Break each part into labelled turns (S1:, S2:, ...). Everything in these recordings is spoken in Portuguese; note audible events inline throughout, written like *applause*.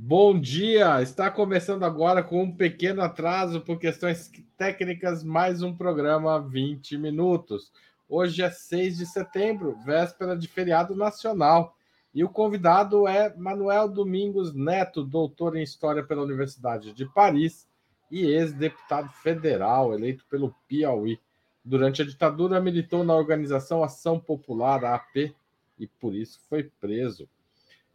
S1: Bom dia! Está começando agora com um pequeno atraso por questões técnicas, mais um programa 20 minutos. Hoje é 6 de setembro, véspera de feriado nacional. E o convidado é Manuel Domingos Neto, doutor em História pela Universidade de Paris e ex-deputado federal eleito pelo Piauí. Durante a ditadura, militou na organização Ação Popular, AP, e por isso foi preso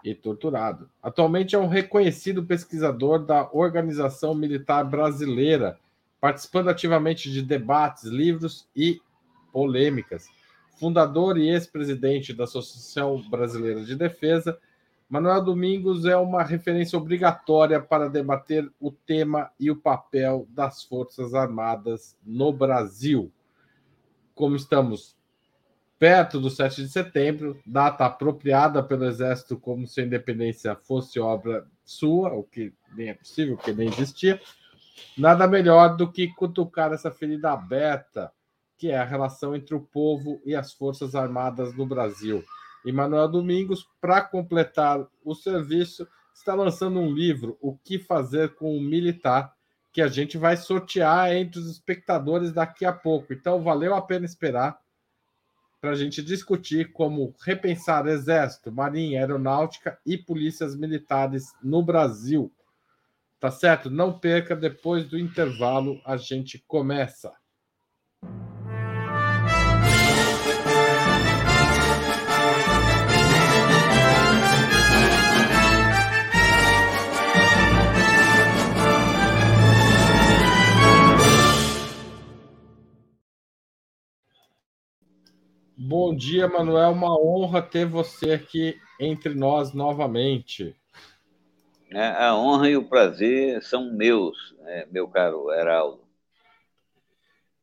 S1: e torturado. Atualmente é um reconhecido pesquisador da Organização Militar Brasileira, participando ativamente de debates, livros e polêmicas. Fundador e ex-presidente da Associação Brasileira de Defesa, Manuel Domingos é uma referência obrigatória para debater o tema e o papel das Forças Armadas no Brasil. Como estamos perto do 7 de setembro, data apropriada pelo Exército como se a independência fosse obra sua, o que nem é possível, que nem existia, nada melhor do que cutucar essa ferida aberta, que é a relação entre o povo e as Forças Armadas no Brasil. E Manuel Domingos, para completar o serviço, está lançando um livro, O que Fazer com o Militar, que a gente vai sortear entre os espectadores daqui a pouco. Então, valeu a pena esperar para a gente discutir como repensar Exército, Marinha, Aeronáutica e polícias militares no Brasil. Tá certo? Não perca, depois do intervalo a gente começa. Bom dia, Manuel. Uma honra ter você aqui entre nós novamente.
S2: É, a honra e o prazer são meus, né, meu caro Heraldo.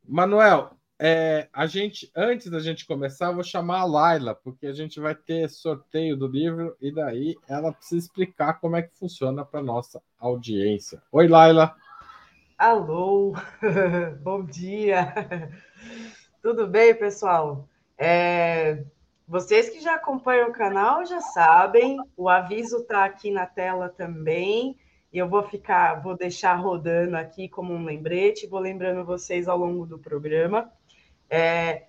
S1: Manuel, é, a gente, antes da gente começar, eu vou chamar a Laila, porque a gente vai ter sorteio do livro e daí ela precisa explicar como é que funciona para nossa audiência. Oi, Laila.
S3: Alô, *laughs* bom dia. Tudo bem, pessoal? É, vocês que já acompanham o canal já sabem, o aviso está aqui na tela também. E eu vou ficar, vou deixar rodando aqui como um lembrete, vou lembrando vocês ao longo do programa. É,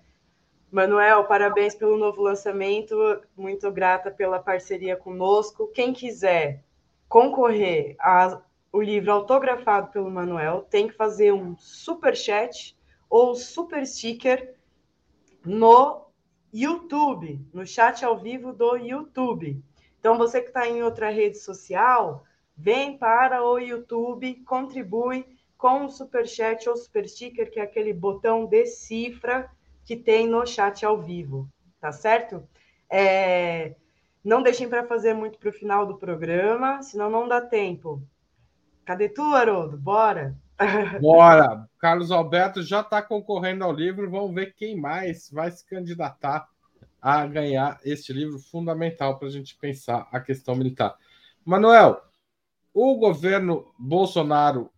S3: Manuel, parabéns pelo novo lançamento, muito grata pela parceria conosco. Quem quiser concorrer ao livro autografado pelo Manuel, tem que fazer um super chat ou super sticker no YouTube, no chat ao vivo do YouTube. Então, você que está em outra rede social, vem para o YouTube, contribui com o super chat ou super sticker, que é aquele botão de cifra que tem no chat ao vivo, tá certo? É... Não deixem para fazer muito para o final do programa, senão não dá tempo. Cadê tu, Haroldo? Bora! *laughs*
S1: Bora! Carlos Alberto já está concorrendo ao livro. Vamos ver quem mais vai se candidatar a ganhar este livro fundamental para a gente pensar a questão militar. Manuel, o governo Bolsonaro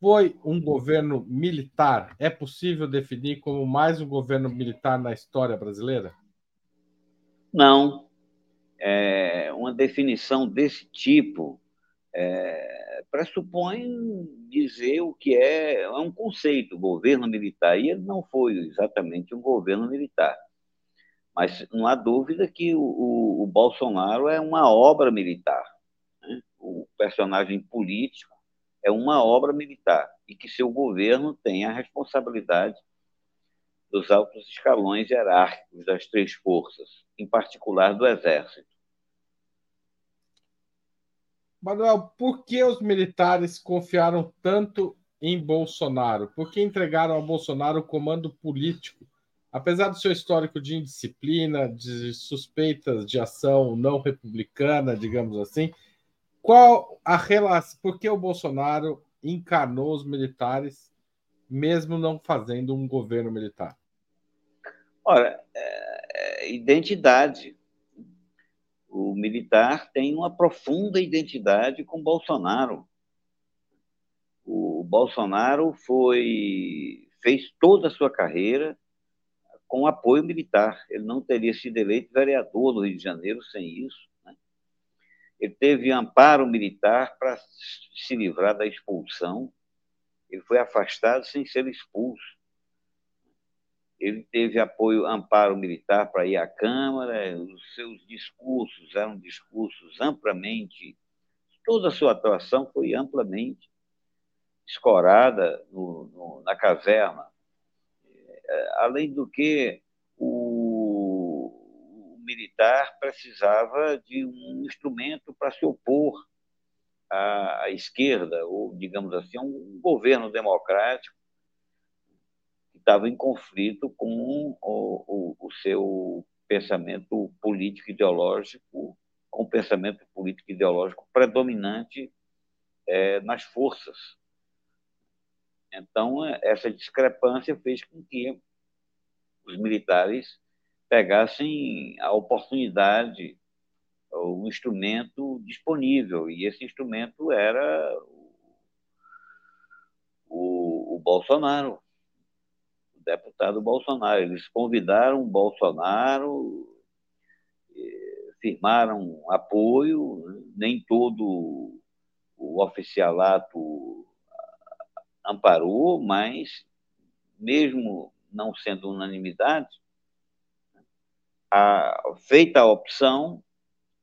S1: foi um governo militar? É possível definir como mais um governo militar na história brasileira?
S2: Não. É, uma definição desse tipo é, pressupõe dizer o que é, é um conceito, governo militar, e ele não foi exatamente um governo militar. Mas não há dúvida que o, o, o Bolsonaro é uma obra militar. Né? O personagem político é uma obra militar e que seu governo tem a responsabilidade dos altos escalões hierárquicos das três forças, em particular do Exército.
S1: Manuel, por que os militares confiaram tanto em Bolsonaro? Por que entregaram a Bolsonaro o comando político? Apesar do seu histórico de indisciplina, de suspeitas de ação não republicana, digamos assim, qual a relação? Por que o Bolsonaro encarnou os militares, mesmo não fazendo um governo militar?
S2: Ora, é, é identidade o militar tem uma profunda identidade com Bolsonaro. O Bolsonaro foi fez toda a sua carreira com apoio militar. Ele não teria sido eleito vereador no Rio de Janeiro sem isso. Né? ele teve amparo militar para se livrar da expulsão. Ele foi afastado sem ser expulso. Ele teve apoio, amparo militar para ir à Câmara. Os seus discursos eram discursos amplamente. Toda a sua atuação foi amplamente escorada no, no, na caverna. É, além do que, o, o militar precisava de um instrumento para se opor à, à, esquerda, ou, digamos assim, um governo democrático estava em conflito com o, o, o seu pensamento político-ideológico, com o pensamento político-ideológico predominante é, nas forças. Então, essa discrepância fez com que os militares pegassem a oportunidade, o instrumento disponível, e esse instrumento era o, o Bolsonaro, deputado Bolsonaro. Eles convidaram Bolsonaro, firmaram apoio, nem todo o oficialato amparou, mas, mesmo não sendo unanimidade, a, feita a opção,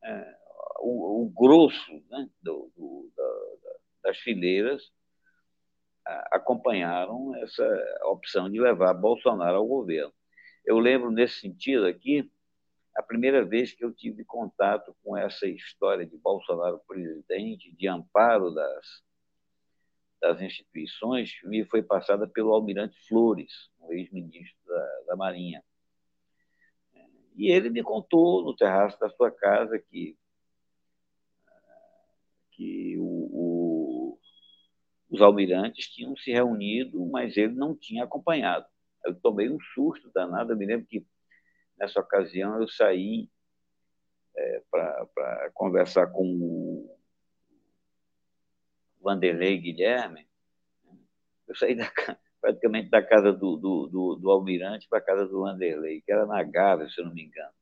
S2: é, o, o, grosso né, do, do, da, das fileiras acompanharam essa opção de levar Bolsonaro ao governo. Eu lembro, nesse sentido aqui, a primeira vez que eu tive contato com essa história de Bolsonaro presidente, de amparo das, das instituições me foi passada pelo almirante Flores, um ex-ministro da, da, Marinha. E ele me contou no terraço da sua casa que, que o, o, os almirantes tinham se reunido, mas ele não tinha acompanhado. Eu tomei um susto danado. Eu me lembro que nessa ocasião eu saí é, para conversar com o Vanderlei Guilherme, eu saí da, praticamente da casa do, do, do, do Almirante para a casa do Vanderlei, que era na Gávea, se eu não me engano.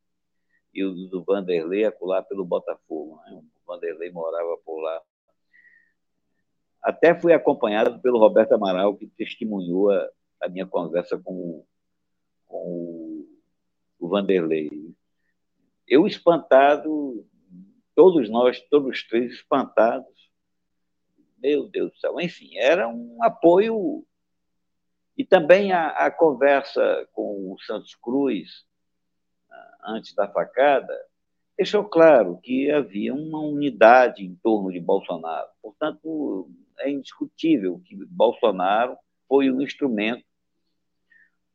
S2: E o do Vanderlei acolá pelo Botafogo. Né? O Vanderlei morava por lá. Até fui acompanhado pelo Roberto Amaral, que testemunhou a, a minha conversa com, com o, o Vanderlei. Eu espantado, todos nós, todos os três espantados, meu Deus do céu. Enfim, era um apoio. E também a, a conversa com o Santos Cruz, antes da facada, deixou claro que havia uma unidade em torno de Bolsonaro. Portanto, é indiscutível que Bolsonaro foi um instrumento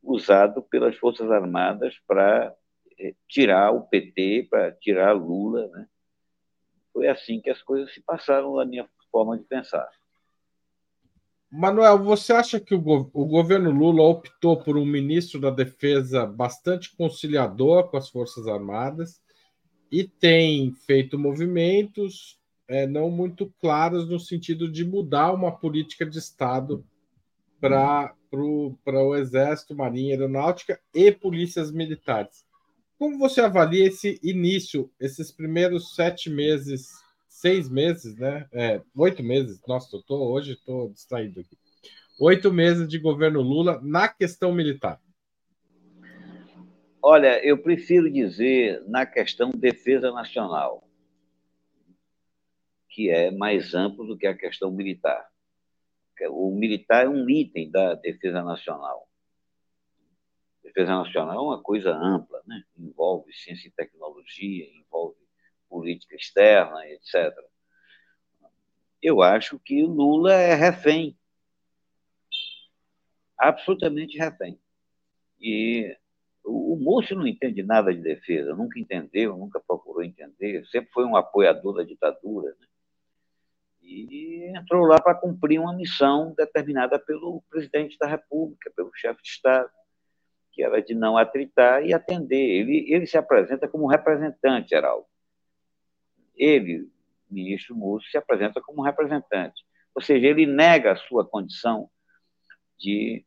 S2: usado pelas Forças Armadas para eh, tirar o PT, para tirar Lula. Né? Foi assim que as coisas se passaram na minha forma de pensar.
S1: Manuel, você acha que o, go o, governo Lula optou por um ministro da Defesa bastante conciliador com as Forças Armadas e tem feito movimentos é, não muito claros no sentido de mudar uma política de Estado para o Exército, Marinha, Aeronáutica e polícias militares? Como você avalia esse início, esses primeiros sete meses seis meses, né? É, oito meses. Nossa, eu tô, hoje estou distraído aqui. Oito meses de governo Lula na questão militar.
S2: Olha, eu prefiro dizer na questão defesa nacional, que é mais amplo do que a questão militar. O militar é um item da defesa nacional. Defesa nacional é uma coisa ampla, né? envolve ciência e tecnologia, envolve política externa, etc. Eu acho que Lula é refém, absolutamente refém. E o, Múcio não entende nada de defesa, nunca entendeu, nunca procurou entender, sempre foi um apoiador da ditadura. Né? E entrou lá para cumprir uma missão determinada pelo presidente da República, pelo chefe de Estado, que era de não atritar e atender. Ele, ele se apresenta como representante, Geraldo ele, ministro Múcio, se apresenta como representante. Ou seja, ele nega a sua condição de,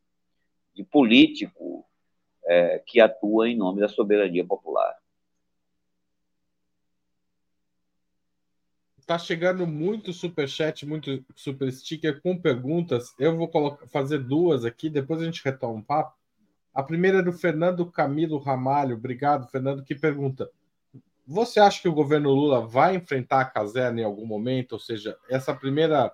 S2: de político é, que atua em nome da soberania popular.
S1: Tá chegando muito super chat, muito super sticker com perguntas. Eu vou colocar, fazer duas aqui, depois a gente retoma um papo. A primeira é do Fernando Camilo Ramalho. Obrigado, Fernando, que pergunta: Você acha que o governo Lula vai enfrentar a caserna em algum momento? Ou seja, essa primeira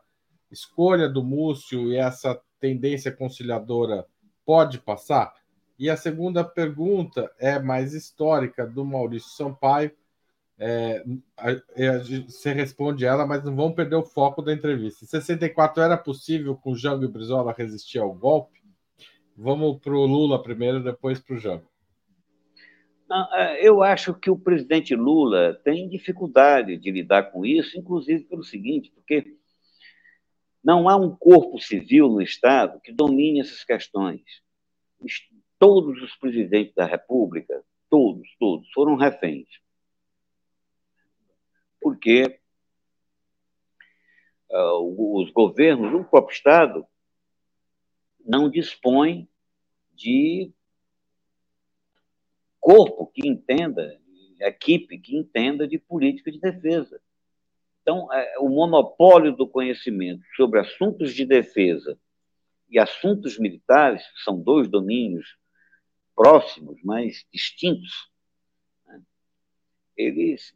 S1: escolha do Múcio e essa tendência conciliadora pode passar? E a segunda pergunta é mais histórica, do Maurício Sampaio. É, você responde ela, mas não vamos perder o foco da entrevista. Em 64 era possível com Jango e Brizola resistir ao golpe? Vamos para o Lula primeiro, depois para o Jango.
S2: É, eu acho que o presidente Lula tem dificuldade de lidar com isso, inclusive pelo seguinte, porque não há um corpo civil no Estado que domine essas questões. Todos os presidentes da República, todos, todos, foram reféns porque uh, os governos, o próprio Estado, não dispõe de corpo que entenda, equipe que entenda de política de defesa. Então, é, o monopólio do conhecimento sobre assuntos de defesa e assuntos militares, que são dois domínios próximos, mas distintos, né? eles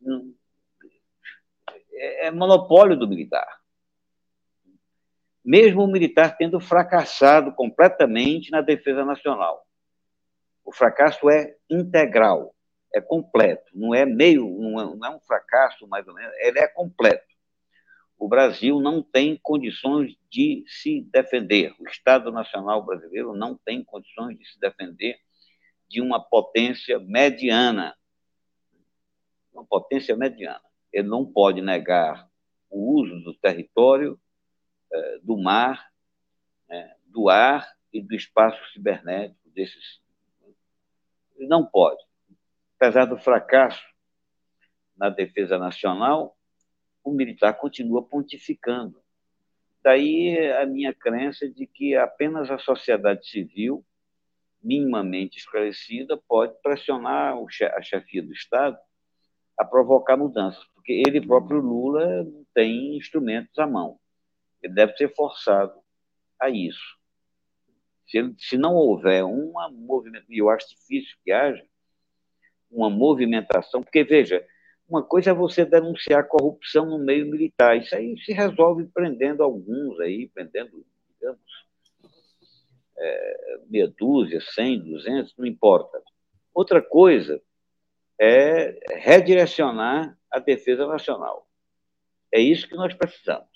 S2: é, é monopólio do militar. Mesmo o militar tendo fracassado completamente na defesa nacional. O fracasso é integral, é completo, não é meio, é, não é um fracasso mais ou menos, ele é completo. O Brasil não tem condições de se defender, o Estado Nacional brasileiro não tem condições de se defender de uma potência mediana. Uma potência mediana ele não pode negar o uso do território, é, do mar, né, do ar e do espaço cibernético desses. Ele não pode. Apesar do fracasso na defesa nacional, o militar continua pontificando. Daí a minha crença de que apenas a sociedade civil, minimamente esclarecida, pode pressionar a chefia do Estado a provocar mudanças porque ele próprio Lula tem instrumentos à mão. Ele deve ser forçado a isso. Se, ele, se não houver uma movimentação, e eu acho difícil que haja, uma movimentação, porque, veja, uma coisa é você denunciar corrupção no meio militar, isso aí se resolve prendendo alguns aí, prendendo, digamos, é, meia dúzia, cem, duzentos, não importa. Outra coisa é redirecionar a defesa nacional. É isso que nós precisamos.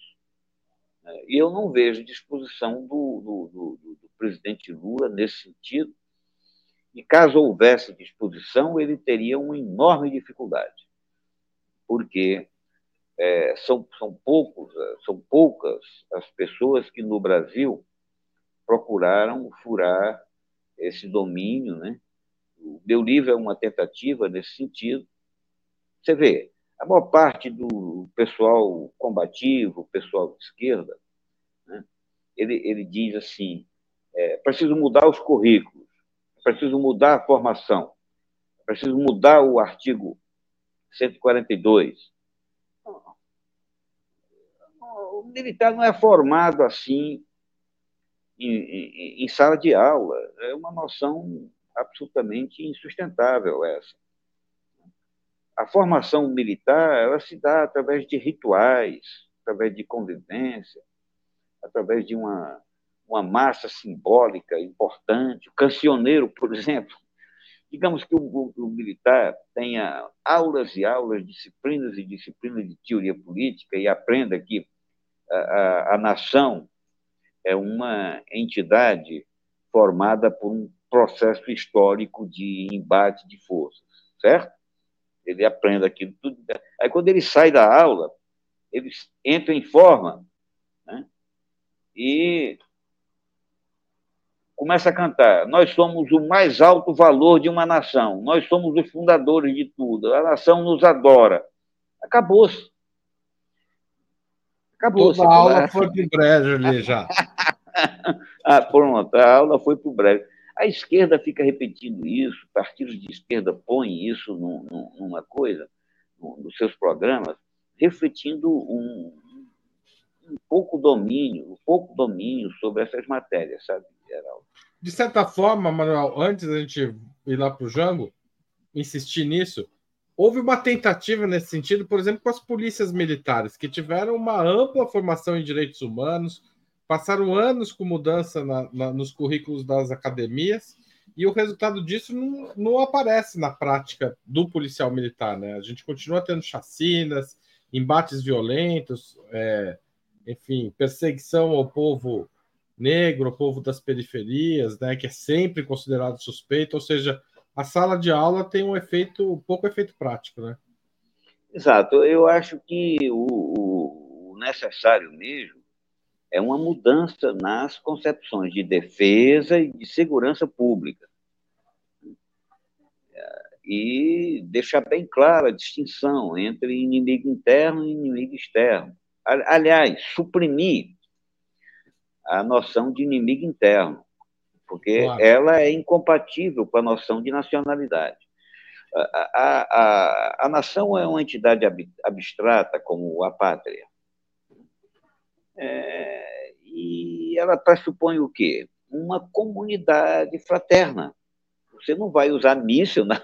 S2: E eu não vejo disposição do, do, do, do presidente Lula nesse sentido. E caso houvesse disposição, ele teria uma enorme dificuldade, porque é, são, são, poucos, são poucas as pessoas que no Brasil procuraram furar esse domínio, né? O meu livro é uma tentativa nesse sentido. Você vê, a maior parte do pessoal combativo, pessoal de esquerda, né, ele, ele diz assim: é preciso mudar os currículos, é preciso mudar a formação, é preciso mudar o artigo 142. O militar não é formado assim em, em, em sala de aula, é uma noção absolutamente insustentável essa a formação militar ela se dá através de rituais, através de convivência, através de uma, uma massa simbólica importante. O cancioneiro, por exemplo, digamos que o, o, militar tenha aulas e aulas, disciplinas e disciplinas de teoria política e aprenda que a, a, a nação é uma entidade formada por um processo histórico de embate de forças, certo? Ele aprende aquilo tudo. Aí, quando ele sai da aula, ele entra em forma né? e começa a cantar. Nós somos o mais alto valor de uma nação. Nós somos os fundadores de tudo. A nação nos adora. Acabou-se.
S1: Acabou-se. A aula foi para o brejo ali já. *laughs*
S2: ah, pronto. A aula foi para o brejo. A esquerda fica repetindo isso, partidos de esquerda põem isso numa coisa, nos seus programas. refletindo um, um pouco domínio, um pouco domínio sobre essas matérias, sabe, Geraldo?
S1: De certa forma, Manuel, antes da gente ir lá para o Jango, insistir nisso, houve uma tentativa nesse sentido, por exemplo, com as polícias militares, que tiveram uma ampla formação em direitos humanos, passaram anos com mudança na, na, nos currículos das academias, e o resultado disso não, não, aparece na prática do policial militar. Né? A gente continua tendo chacinas, embates violentos, é, enfim, perseguição ao povo negro, ao povo das periferias, né, que é sempre considerado suspeito, ou seja, a sala de aula tem um efeito, um pouco efeito prático, né?
S2: Exato. Eu acho que o, o necessário mesmo é uma mudança nas concepções de defesa e de segurança pública. E deixar bem clara a distinção entre inimigo interno e inimigo externo. Aliás, suprimir a noção de inimigo interno, porque claro. ela é incompatível com a noção de nacionalidade. A, a, a, a nação é uma entidade abstrata, como a pátria. É, e ela pressupõe o quê? Uma comunidade fraterna. Você não vai usar míssil, *laughs* né?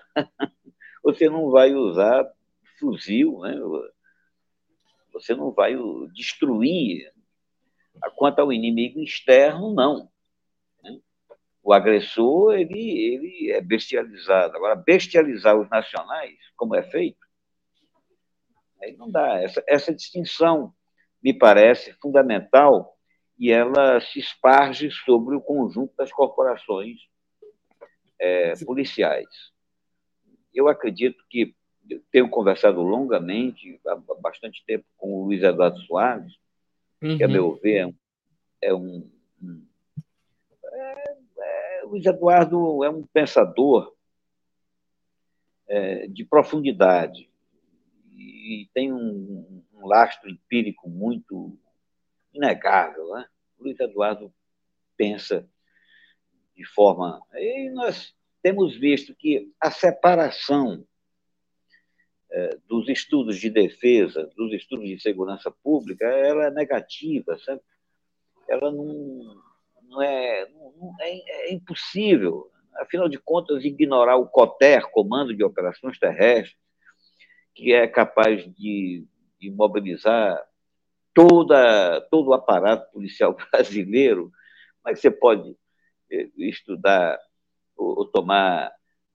S2: você não vai usar fuzil, né? você não vai destruir. Quanto ao inimigo externo, não. O agressor ele, ele é bestializado. Agora, bestializar os nacionais, como é feito, aí não dá. Essa, essa distinção me parece fundamental e ela se esparge sobre o conjunto das corporações é, policiais. Eu acredito que tenho conversado longamente, há bastante tempo, com o Luiz Eduardo Soares, uhum. que, a meu ver, é um. É, é, Luiz Eduardo é um pensador é, de profundidade e tem um, um lastro empírico muito inegável. Né? Luiz Eduardo pensa de forma. E nós temos visto que a separação é, dos estudos de defesa, dos estudos de segurança pública, ela é negativa, sabe? Ela não, não, é, não é, é impossível, afinal de contas, ignorar o COTER, Comando de Operações Terrestres, que é capaz de, de mobilizar toda, todo o aparato policial *laughs* brasileiro. Como é você pode eh, estudar ou, ou tomar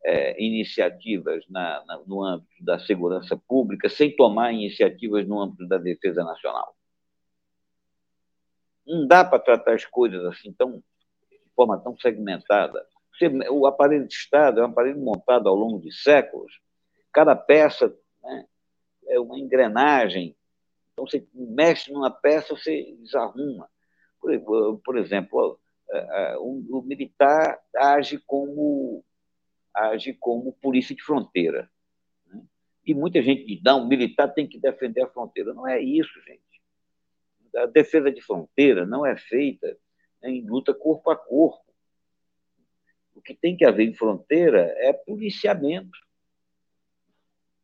S2: é, iniciativas na, na, no âmbito da segurança pública sem tomar iniciativas no âmbito da defesa nacional. Não dá para tratar as coisas assim tão, de forma tão segmentada. Você, o aparelho de Estado é um aparelho montado ao longo de séculos. Cada peça né, é uma engrenagem. Então, você mexe numa peça, você desarruma. Por, por exemplo, o, o militar age como age como polícia de fronteira. Né? E muita gente diz, não, o militar tem que defender a fronteira. Não é isso, gente. A defesa de fronteira não é feita em luta corpo a corpo. O que tem que haver em fronteira é policiamento.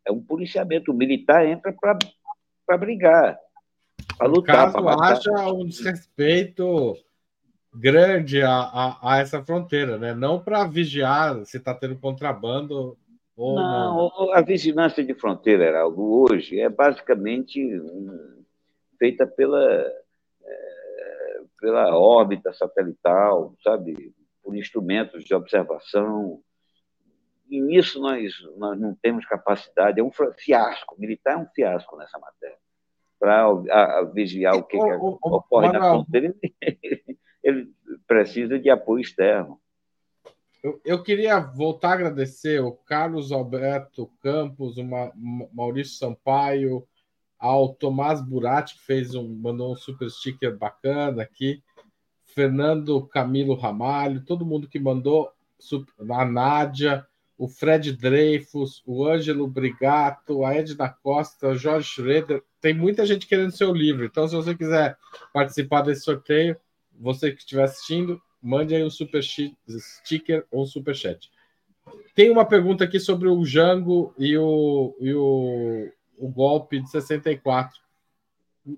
S2: É um policiamento. O militar entra para brigar, para lutar.
S1: Caso haja um desrespeito grande a, a, a essa fronteira, né? Não para vigiar se está tendo contrabando ou não.
S2: não. A vigilância de fronteira, Heraldo, hoje é basicamente um, feita pela, é, pela órbita satelital, sabe? Por instrumentos de observação. E nisso nós, nós não temos capacidade, é um fiasco. Militar é um fiasco nessa matéria. Para vigiar o que, que ocorre na fronteira, *laughs* ele precisa de apoio externo.
S1: Eu, eu queria voltar a agradecer o Carlos Alberto Campos, o Maurício Sampaio, ao Tomás Burati, que fez um, mandou um super sticker bacana aqui, Fernando Camilo Ramalho, todo mundo que mandou, a Nádia, o Fred Dreyfus, o Ângelo Brigato, a Edna Costa, o Jorge Schroeder. Tem muita gente querendo seu livro. Então, se você quiser participar desse sorteio, você que estiver assistindo, mande aí um super sticker ou um super chat. Tem uma pergunta aqui sobre o Django e o, e o, o golpe de 64.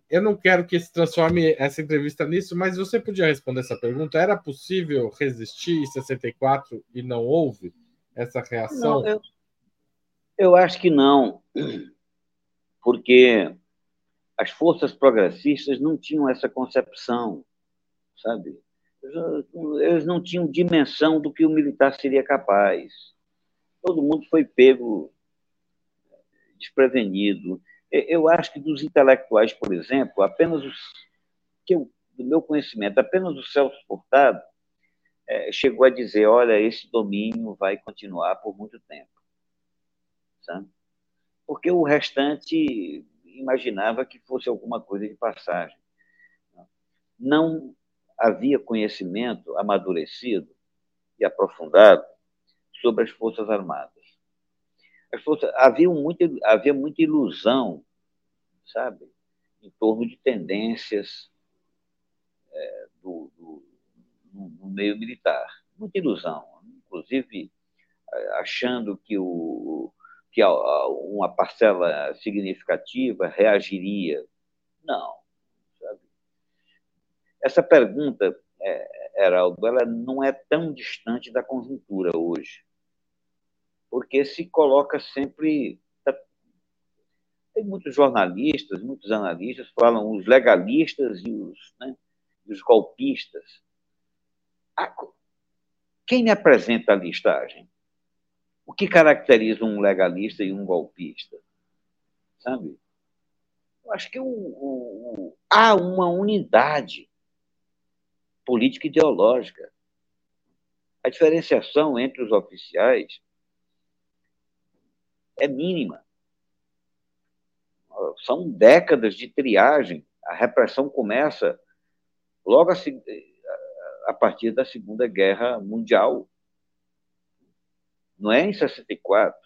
S1: Eu não quero que se transforme essa entrevista nisso, mas você podia responder essa pergunta? Era possível resistir em 64 e não houve essa reação?
S2: Não, eu, eu acho que não, porque as forças progressistas não tinham essa concepção, sabe? Eles não tinham dimensão do que o militar seria capaz. Todo mundo foi pego desprevenido. Eu acho que dos intelectuais, por exemplo, apenas os que eu, do meu conhecimento, apenas o Celso Furtado é, chegou a dizer: olha, esse domínio vai continuar por muito tempo. Sabe? Porque o restante imaginava que fosse alguma coisa de passagem. Não havia conhecimento amadurecido e aprofundado sobre as Forças Armadas. As forças, havia, muita, havia muita ilusão, sabe, em torno de tendências é, do, do no, no meio militar. Muita ilusão. Inclusive, achando que o, que uma parcela significativa reagiria. Não. Sabe? Essa pergunta, é, Heraldo, ela não é tão distante da conjuntura hoje, porque se coloca sempre. Tem muitos jornalistas, muitos analistas falam os legalistas e os, né, os golpistas. Quem me apresenta a listagem? O que caracteriza um legalista e um golpista? Sabe? Eu acho que o, o, o, há uma unidade política ideológica. A diferenciação entre os oficiais é mínima. São décadas de triagem. A repressão começa logo a, a partir da Segunda Guerra Mundial. Não é em 64.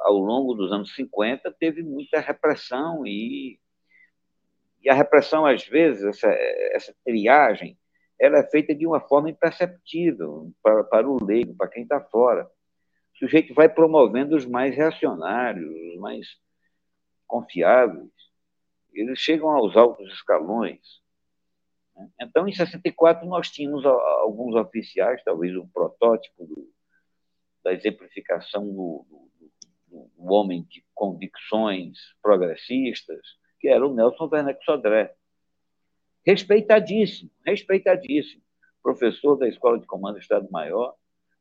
S2: Ao longo dos anos 50, teve muita repressão e, e a repressão, às vezes, essa, essa triagem, ela é feita de uma forma imperceptível para, para o leigo, para quem está fora. O sujeito vai promovendo os mais reacionários, os mais confiáveis. Eles chegam aos altos escalões. Então, em 64, nós tínhamos alguns oficiais, talvez um protótipo do, da exemplificação do, do, do, homem de convicções progressistas, que era o Nelson Werneck Sodré. Respeitadíssimo, respeitadíssimo. Professor da Escola de Comando do Estado-Maior,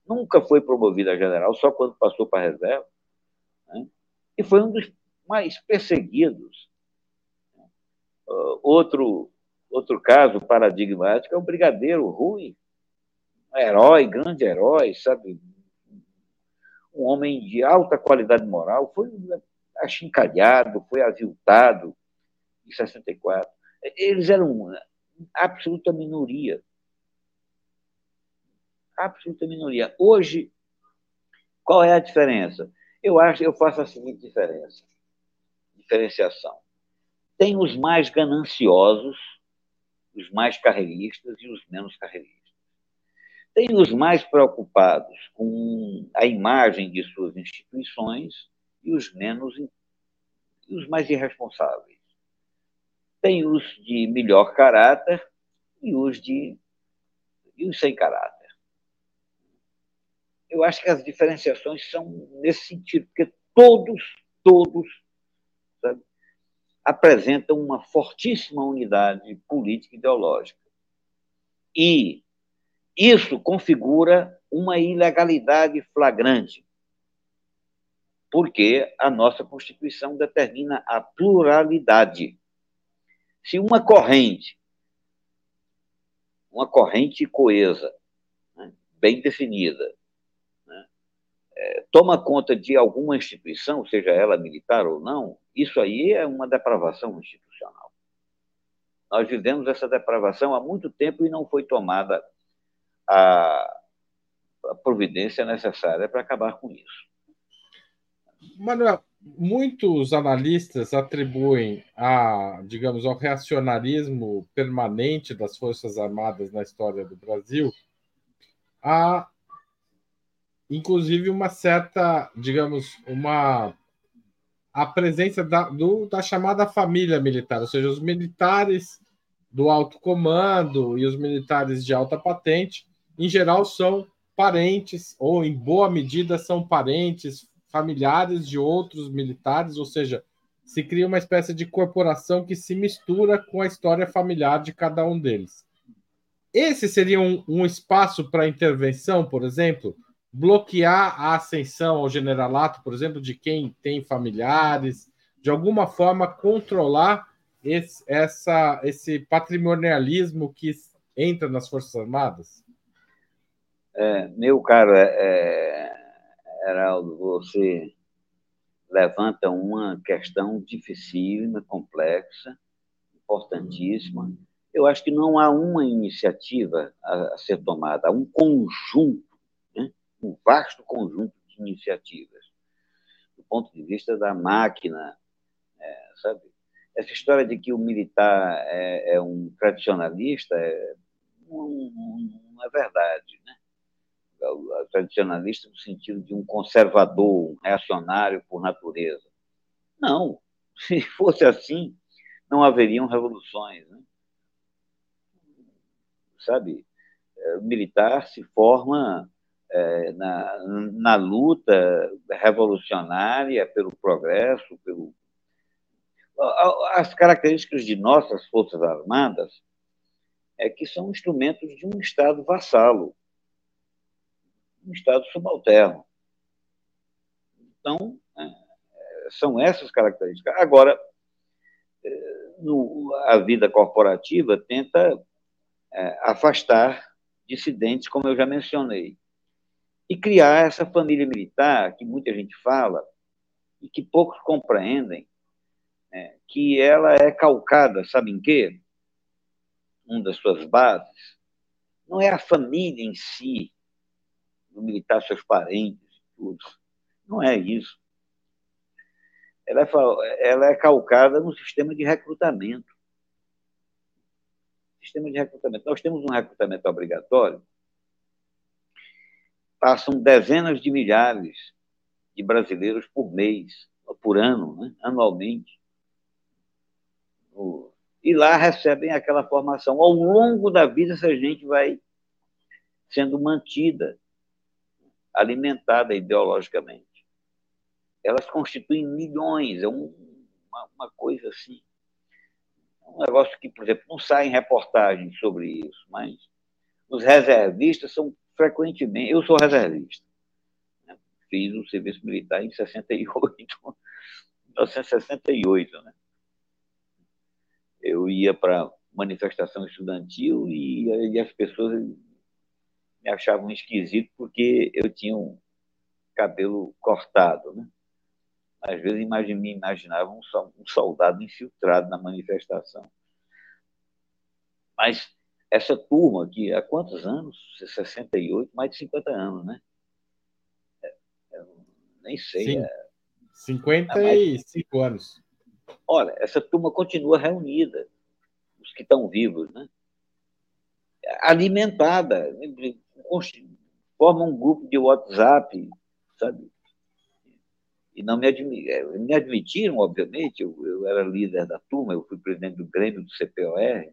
S2: nunca foi promovido a general, só quando passou para a reserva. Né? E foi um dos mais perseguidos. Uh, outro Outro caso paradigmático é o Brigadeiro Rui, um herói, grande herói, sabe? Um homem de alta qualidade moral, foi achincalhado, foi aviltado em 64. Eles eram uma absoluta minoria. Absoluta minoria. Hoje, qual é a diferença? Eu acho, eu faço a seguinte diferença, diferenciação. Tem os mais gananciosos os mais carreiristas e os menos carreiristas. Tem os mais preocupados com a imagem de suas instituições e os menos e os mais irresponsáveis. Tem os de melhor caráter e os de e os sem caráter. Eu acho que as diferenciações são nesse sentido, porque todos, todos apresentam uma fortíssima unidade política e ideológica. E isso configura uma ilegalidade flagrante, porque a nossa Constituição determina a pluralidade. Se uma corrente, uma corrente coesa, né, bem definida, toma conta de alguma instituição, seja ela militar ou não, isso aí é uma depravação institucional. Nós vivemos essa depravação há muito tempo e não foi tomada a, a providência necessária para acabar com isso.
S1: Manuel, muitos analistas atribuem a, digamos, ao reacionarismo permanente das Forças Armadas na história do Brasil a inclusive uma certa, digamos, uma a presença da, do, da chamada família militar, ou seja, os militares do alto comando e os militares de alta patente, em geral, são parentes, ou em boa medida são parentes, familiares de outros militares, ou seja, se cria uma espécie de corporação que se mistura com a história familiar de cada um deles. Esse seria um, um espaço para intervenção, por exemplo, bloquear a ascensão ao generalato, por exemplo, de quem tem familiares, de alguma forma controlar esse, essa, esse patrimonialismo que entra nas Forças Armadas?
S2: É, meu caro é, Heraldo, você levanta uma questão dificílima, complexa, importantíssima. Eu acho que não há uma iniciativa a, a ser tomada, há um conjunto? Um vasto conjunto de iniciativas, do ponto de vista da máquina, é, sabe? Essa história de que o militar é, é um tradicionalista é, não, não é verdade, né? tradicionalista no sentido de um conservador, um reacionário por natureza. Não, *laughs* se fosse assim, não haveriam revoluções. Né? Sabe, é, o militar se forma na, na luta revolucionária pelo progresso, pelo as características de nossas forças armadas é que são instrumentos de um Estado vassalo um Estado subalterno. Então, é, são essas características. Agora, é, no, a vida corporativa tenta é, afastar dissidentes, como eu já mencionei, e criar essa família militar que muita gente fala e que poucos compreendem, é, que ela é calcada, sabe em quê? Uma das suas bases não é a família em si, do militar seus parentes, tudo. Não é isso. Ela é, ela é calcada no sistema de recrutamento. Sistema de recrutamento. Nós temos um recrutamento obrigatório. Passam dezenas de milhares de brasileiros por mês, por ano, né? anualmente. E lá recebem aquela formação. Ao longo da vida, essa gente vai sendo mantida alimentada ideologicamente. Elas constituem milhões, é um, uma, uma, coisa assim. Um negócio que, por exemplo, não sai em reportagens sobre isso, mas os reservistas são frequentemente. Eu sou reservista. Né? Fiz o serviço militar em 68, 1968. *laughs* Né? Eu ia para manifestação estudantil e, e as pessoas me achavam esquisito porque eu tinha um cabelo cortado, né? Às vezes me imaginava um soldado infiltrado na manifestação. Mas essa turma aqui, há quantos anos? 68, mais de 50 anos, né? É, nem sei.
S1: Sim, é... 55 mais... anos.
S2: Olha, essa turma continua reunida, os que estão vivos, né? Alimentada, forma um grupo de WhatsApp, sabe? E não me, admi é, me admitiram, obviamente, eu, eu, era líder da turma, eu fui presidente do Grêmio do CPOR, né?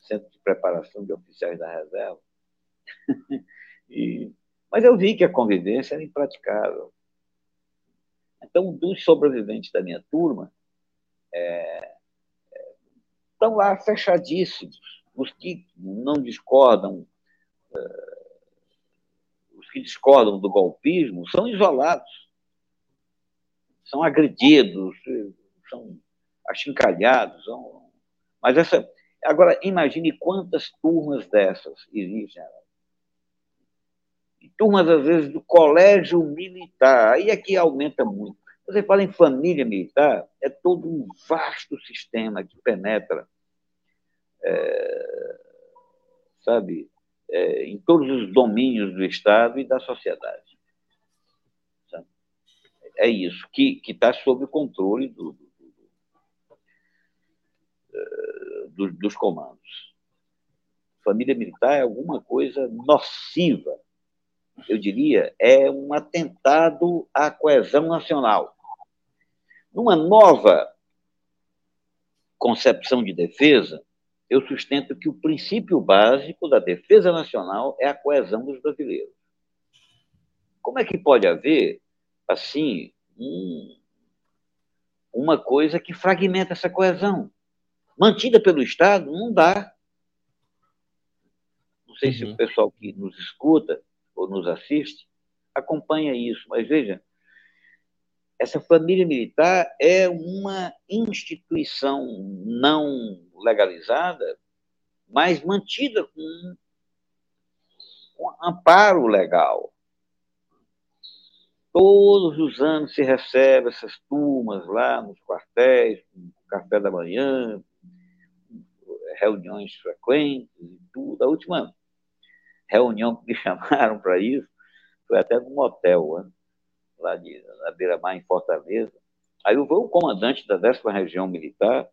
S2: Centro de Preparação de Oficiais da Reserva. *laughs* e, mas eu vi que a convivência era impraticável. Então, dos sobreviventes da minha turma, é, é, estão lá fechadíssimos. Os que não discordam os que discordam do golpismo são isolados, são agredidos, são achincalhados. São... Mas essa. Agora, imagine quantas turmas dessas existem. turmas, às vezes, do colégio militar. Aí aqui é aumenta muito. Você fala em família militar, é todo um vasto sistema que penetra, é, sabe, é, em todos os domínios do Estado e da sociedade. Sabe? É isso, que está sob o controle do, do, do, dos comandos. Família militar é alguma coisa nociva, eu diria, é um atentado à coesão nacional. Numa nova concepção de defesa, eu sustento que o princípio básico da defesa nacional é a coesão dos brasileiros. Como é que pode haver, assim, um, uma coisa que fragmenta essa coesão? Mantida pelo Estado, não dá. Não sei uhum. se o pessoal que nos escuta ou nos assiste acompanha isso, mas veja, essa família militar é uma instituição não legalizada, mas mantida com, com amparo legal. Todos os anos se recebe essas turmas lá nos quartéis, com café da manhã, reuniões frequentes e tudo. A última reunião que me *laughs* chamaram para isso foi até num hotel, né? lá de, na beira-mar, em Fortaleza. Aí o, comandante da 10 Região Militar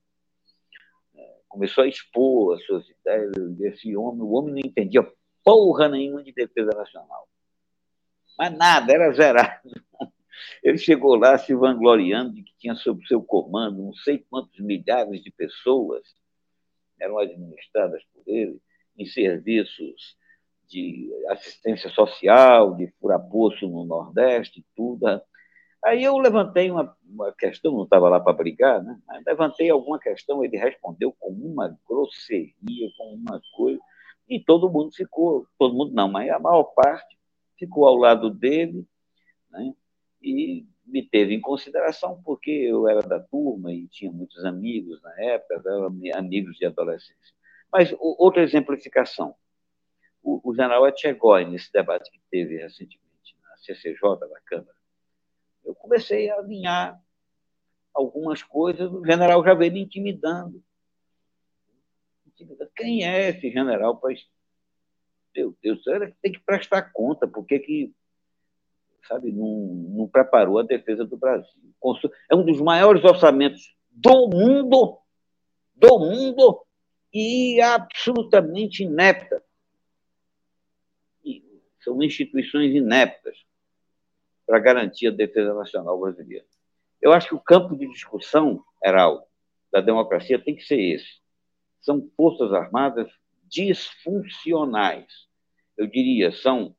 S2: é, começou a expor as suas ideias desse homem. O homem não entendia porra nenhuma de defesa nacional. Mas nada, era zerado. *laughs* Ele chegou lá se vangloriando de que tinha sob seu comando não sei quantos milhares de pessoas eram administradas por ele em serviços de assistência social, de furapoço no Nordeste, tudo. Aí eu levantei uma, uma questão, não estava lá para brigar, né? Mas levantei alguma questão, ele respondeu com uma grosseria, com uma coisa, e todo mundo ficou, todo mundo não, mas a maior parte ficou ao lado dele, né? e me teve em consideração porque eu era da turma e tinha muitos amigos na época, amigos de adolescência. Mas outra exemplificação, o, o general Etchegói, nesse debate que teve recentemente na CCJ da Câmara, eu comecei a alinhar algumas coisas, o general já veio me intimidando. Quem é esse general? Meu Deus, tem que prestar conta, porque que sabe, não, não preparou a defesa do Brasil. É um dos maiores orçamentos do mundo, do mundo, e absolutamente inepta. E são instituições ineptas para garantir a defesa nacional brasileira. Eu acho que o campo de discussão, Heraldo, da democracia tem que ser esse. São forças armadas disfuncionais. Eu diria, são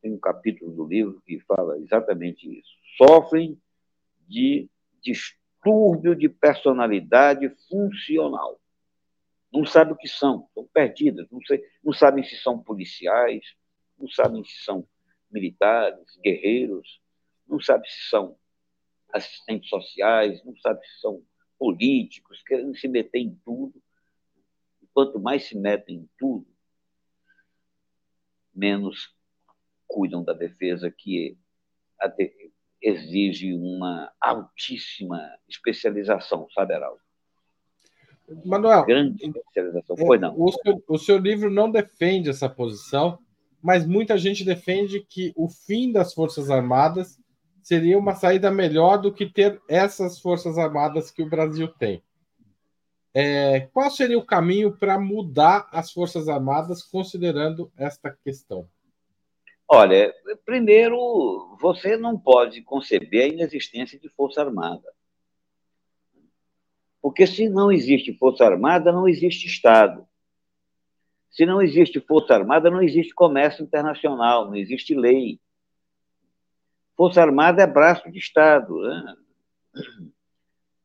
S2: tem um capítulo do livro que fala exatamente isso. Sofrem de distúrbio de personalidade funcional. Não sabem o que são, estão perdidas, não, sei, não sabem se são policiais, não sabem se são militares, guerreiros, não sabem se são assistentes sociais, não sabem se são políticos, querendo se meter em tudo. E quanto mais se metem em tudo, menos cuidam da defesa, que exige uma altíssima especialização, sabe, Heraldo?
S1: Manuel,
S2: grande especialização. É, não.
S1: O seu, o seu livro não defende essa posição, mas muita gente defende que o fim das Forças Armadas seria uma saída melhor do que ter essas Forças Armadas que o Brasil tem. É, qual seria o caminho para mudar as Forças Armadas, considerando esta questão?
S2: Olha, primeiro, você não pode conceber a inexistência de Força Armada. Porque se não existe Força Armada, não existe Estado. Se não existe Força Armada, não existe comércio internacional, não existe lei. Força Armada é braço de Estado. Né?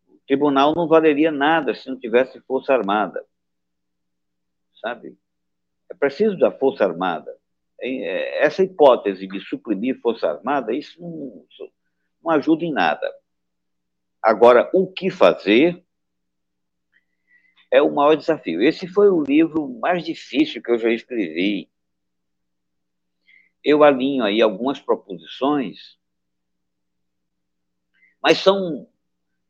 S2: O tribunal não valeria nada se não tivesse Força Armada. Sabe? É preciso da Força Armada. É, essa hipótese de suprimir Força Armada, isso não, não ajuda em nada. Agora, o que fazer é o maior desafio. Esse foi o livro mais difícil que eu já escrevi. Eu alinho aí algumas proposições, mas são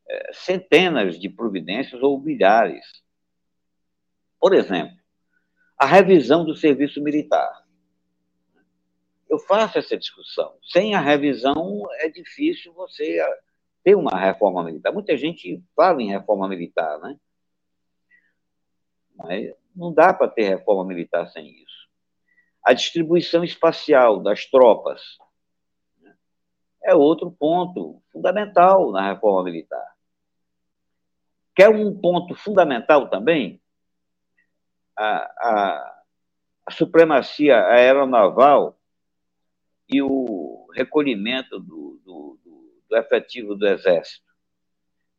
S2: é, centenas de providências ou milhares. Por exemplo, a revisão do serviço militar eu faço essa discussão. Sem a revisão, é difícil você ter uma reforma militar. Muita gente fala em reforma militar, né? Mas não dá para ter reforma militar sem isso. A distribuição espacial das tropas. Né? é outro ponto fundamental na reforma militar. Quer um ponto fundamental também? A, a, a supremacia aeronaval e o recolhimento do, do, do efetivo do Exército.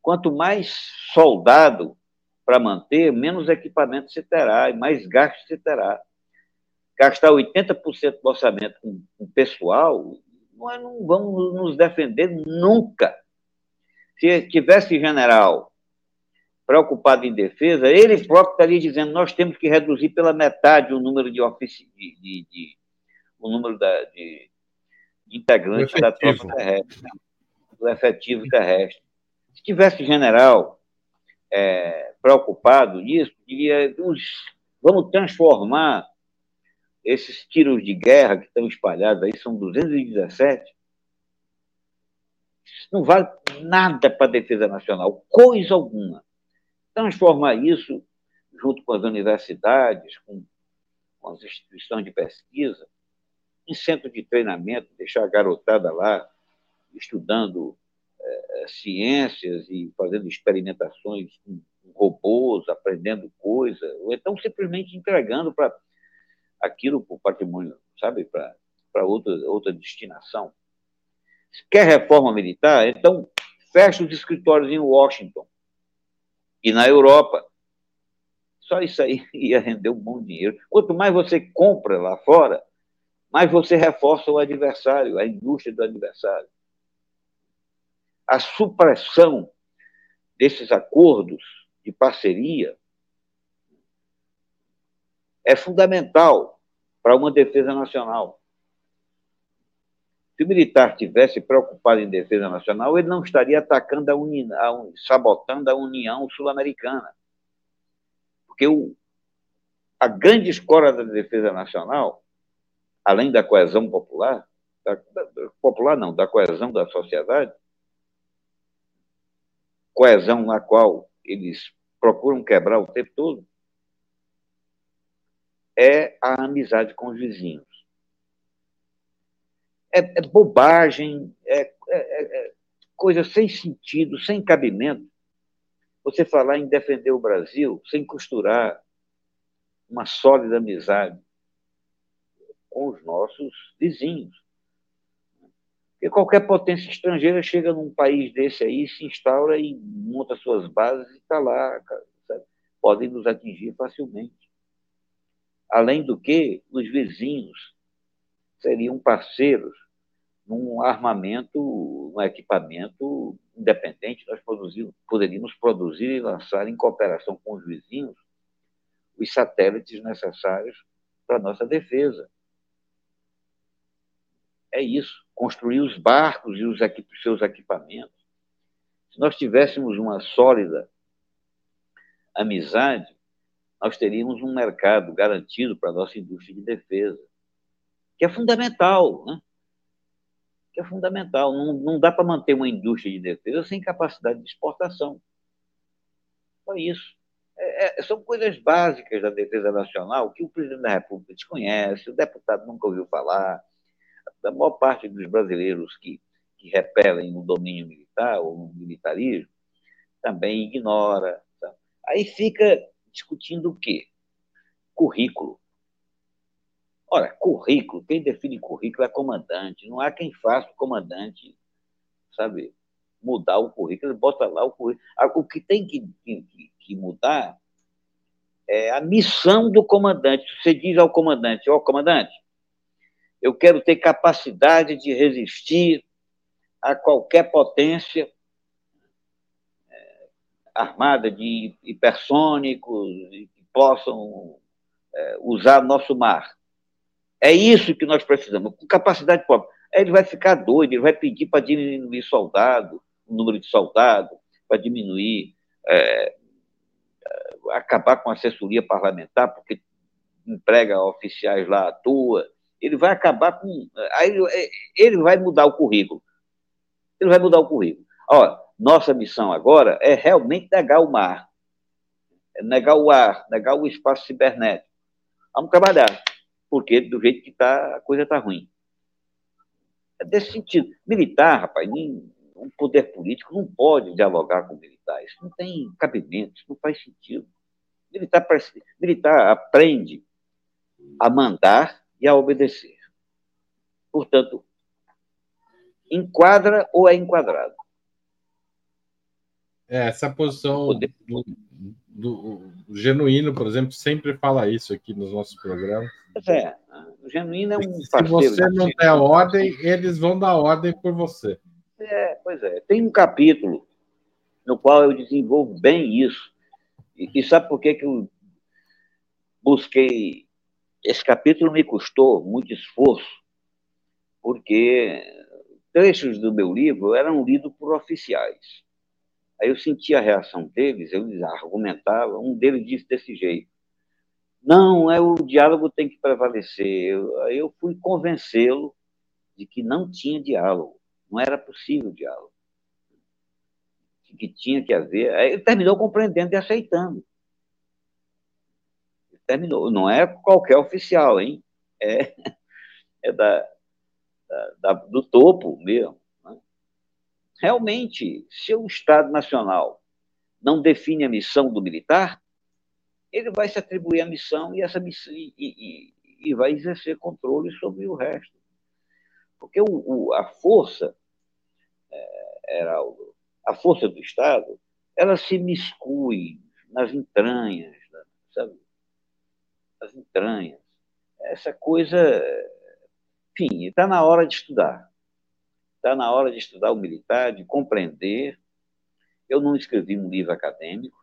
S2: Quanto mais soldado para manter, menos equipamento se terá e mais gasto se terá. Gastar 80% do orçamento com, com pessoal, nós não vamos nos defender nunca. Se tivesse general preocupado em defesa, ele próprio estaria dizendo nós temos que reduzir pela metade o número de, ofici... de, de, de o número da, de, de integrantes da tropa terrestre, do efetivo terrestre. Se tivesse general é, preocupado nisso, diria, vamos transformar esses tiros de guerra que estão espalhados aí, são 217, isso não vale nada para a defesa nacional, coisa alguma. Transformar isso, junto com as universidades, com, com as instituições de pesquisa, em centro de treinamento, deixar a garotada lá estudando é, ciências e fazendo experimentações com robôs, aprendendo coisa, ou então simplesmente entregando para aquilo para o patrimônio, sabe, para outra, outra destinação. Quer reforma militar, então fecha os escritórios em Washington e na Europa. Só isso aí *laughs* ia render um bom dinheiro. Quanto mais você compra lá fora, mais você reforça o adversário, a indústria do adversário. A supressão desses acordos de parceria é fundamental para uma defesa nacional. Se o militar tivesse preocupado em defesa nacional, ele não estaria atacando a uni, a, sabotando a União Sul-Americana. Porque o, a grande escola da defesa nacional, além da coesão popular, da, da, popular não, da coesão da sociedade, coesão na qual eles procuram quebrar o tempo todo, é a amizade com os vizinhos. É, é bobagem, é, é, é, coisa sem sentido, sem cabimento, você falar em defender o Brasil sem costurar uma sólida amizade com os nossos vizinhos. Porque qualquer potência estrangeira chega num país desse aí, se instaura e monta suas bases e está lá. Sabe? Podem nos atingir facilmente. Além do que, os vizinhos seriam parceiros num armamento, num equipamento independente. Nós poderíamos produzir e lançar em cooperação com os vizinhos os satélites necessários para nossa defesa. É isso, construir os barcos e os seus equipamentos. Se nós tivéssemos uma sólida amizade, nós teríamos um mercado garantido para a nossa indústria de defesa, que é fundamental, né? que é fundamental. Não, não dá para manter uma indústria de defesa sem capacidade de exportação. Só isso. É, é, são coisas básicas da defesa nacional que o presidente da República desconhece, o deputado nunca ouviu falar, a maior parte dos brasileiros que, que repelem o domínio militar ou o militarismo também ignora. Tá? Aí fica discutindo o quê? Currículo. Ora, currículo, quem define currículo é comandante. Não há quem faça o comandante, sabe, mudar o currículo, ele bota lá o currículo. O que tem que, que, que mudar é a missão do comandante. Você diz ao comandante, ó, oh, comandante, eu quero ter capacidade de resistir a qualquer potência armada de hipersônicos que possam é, usar nosso mar. É isso que nós precisamos, com capacidade própria. Ele vai ficar doido, ele vai pedir para diminuir soldado, o número de soldados, para diminuir, é, é, acabar com a assessoria parlamentar, porque emprega oficiais lá à toa. Ele vai acabar com. Aí ele vai mudar o currículo. Ele vai mudar o currículo. Olha, nossa missão agora é realmente negar o mar, é negar o ar, negar o espaço cibernético. Vamos trabalhar, porque do jeito que está, a coisa está ruim. É desse sentido. Militar, rapaz, nem, um poder político não pode dialogar com militares. Não tem cabimento, isso não faz sentido. Militar, militar aprende a mandar e a obedecer. Portanto, enquadra ou é enquadrado.
S1: É, essa posição do, do, do, Genuíno, por exemplo, sempre fala isso aqui nos nossos programas.
S2: Pois é, o Genuíno é um
S1: Se você não der ordem, eles vão dar ordem por você.
S2: É, pois é. Tem um capítulo no qual eu desenvolvo bem isso. E, e sabe por que, que eu busquei? Esse capítulo me custou muito esforço, porque trechos do meu livro eram lidos por oficiais. Aí eu senti a reação deles, eu argumentava, um deles disse desse jeito: não, é o diálogo tem que prevalecer. aí eu fui convencê-lo de que não tinha diálogo, não era possível diálogo, que tinha que haver. Aí ele terminou compreendendo e aceitando. Terminou, não é qualquer oficial, hein? É, é da, da, do topo mesmo. Realmente, se o Estado Nacional não define a missão do militar, ele vai se atribuir a missão e, essa missão, e, e, e vai exercer controle sobre o resto. Porque o, o, a força é, era a força do Estado, ela se miscui nas entranhas, sabe? Nas entranhas. Essa coisa, enfim, está na hora de estudar. Está na hora de estudar o militar, de compreender. Eu não escrevi um livro acadêmico.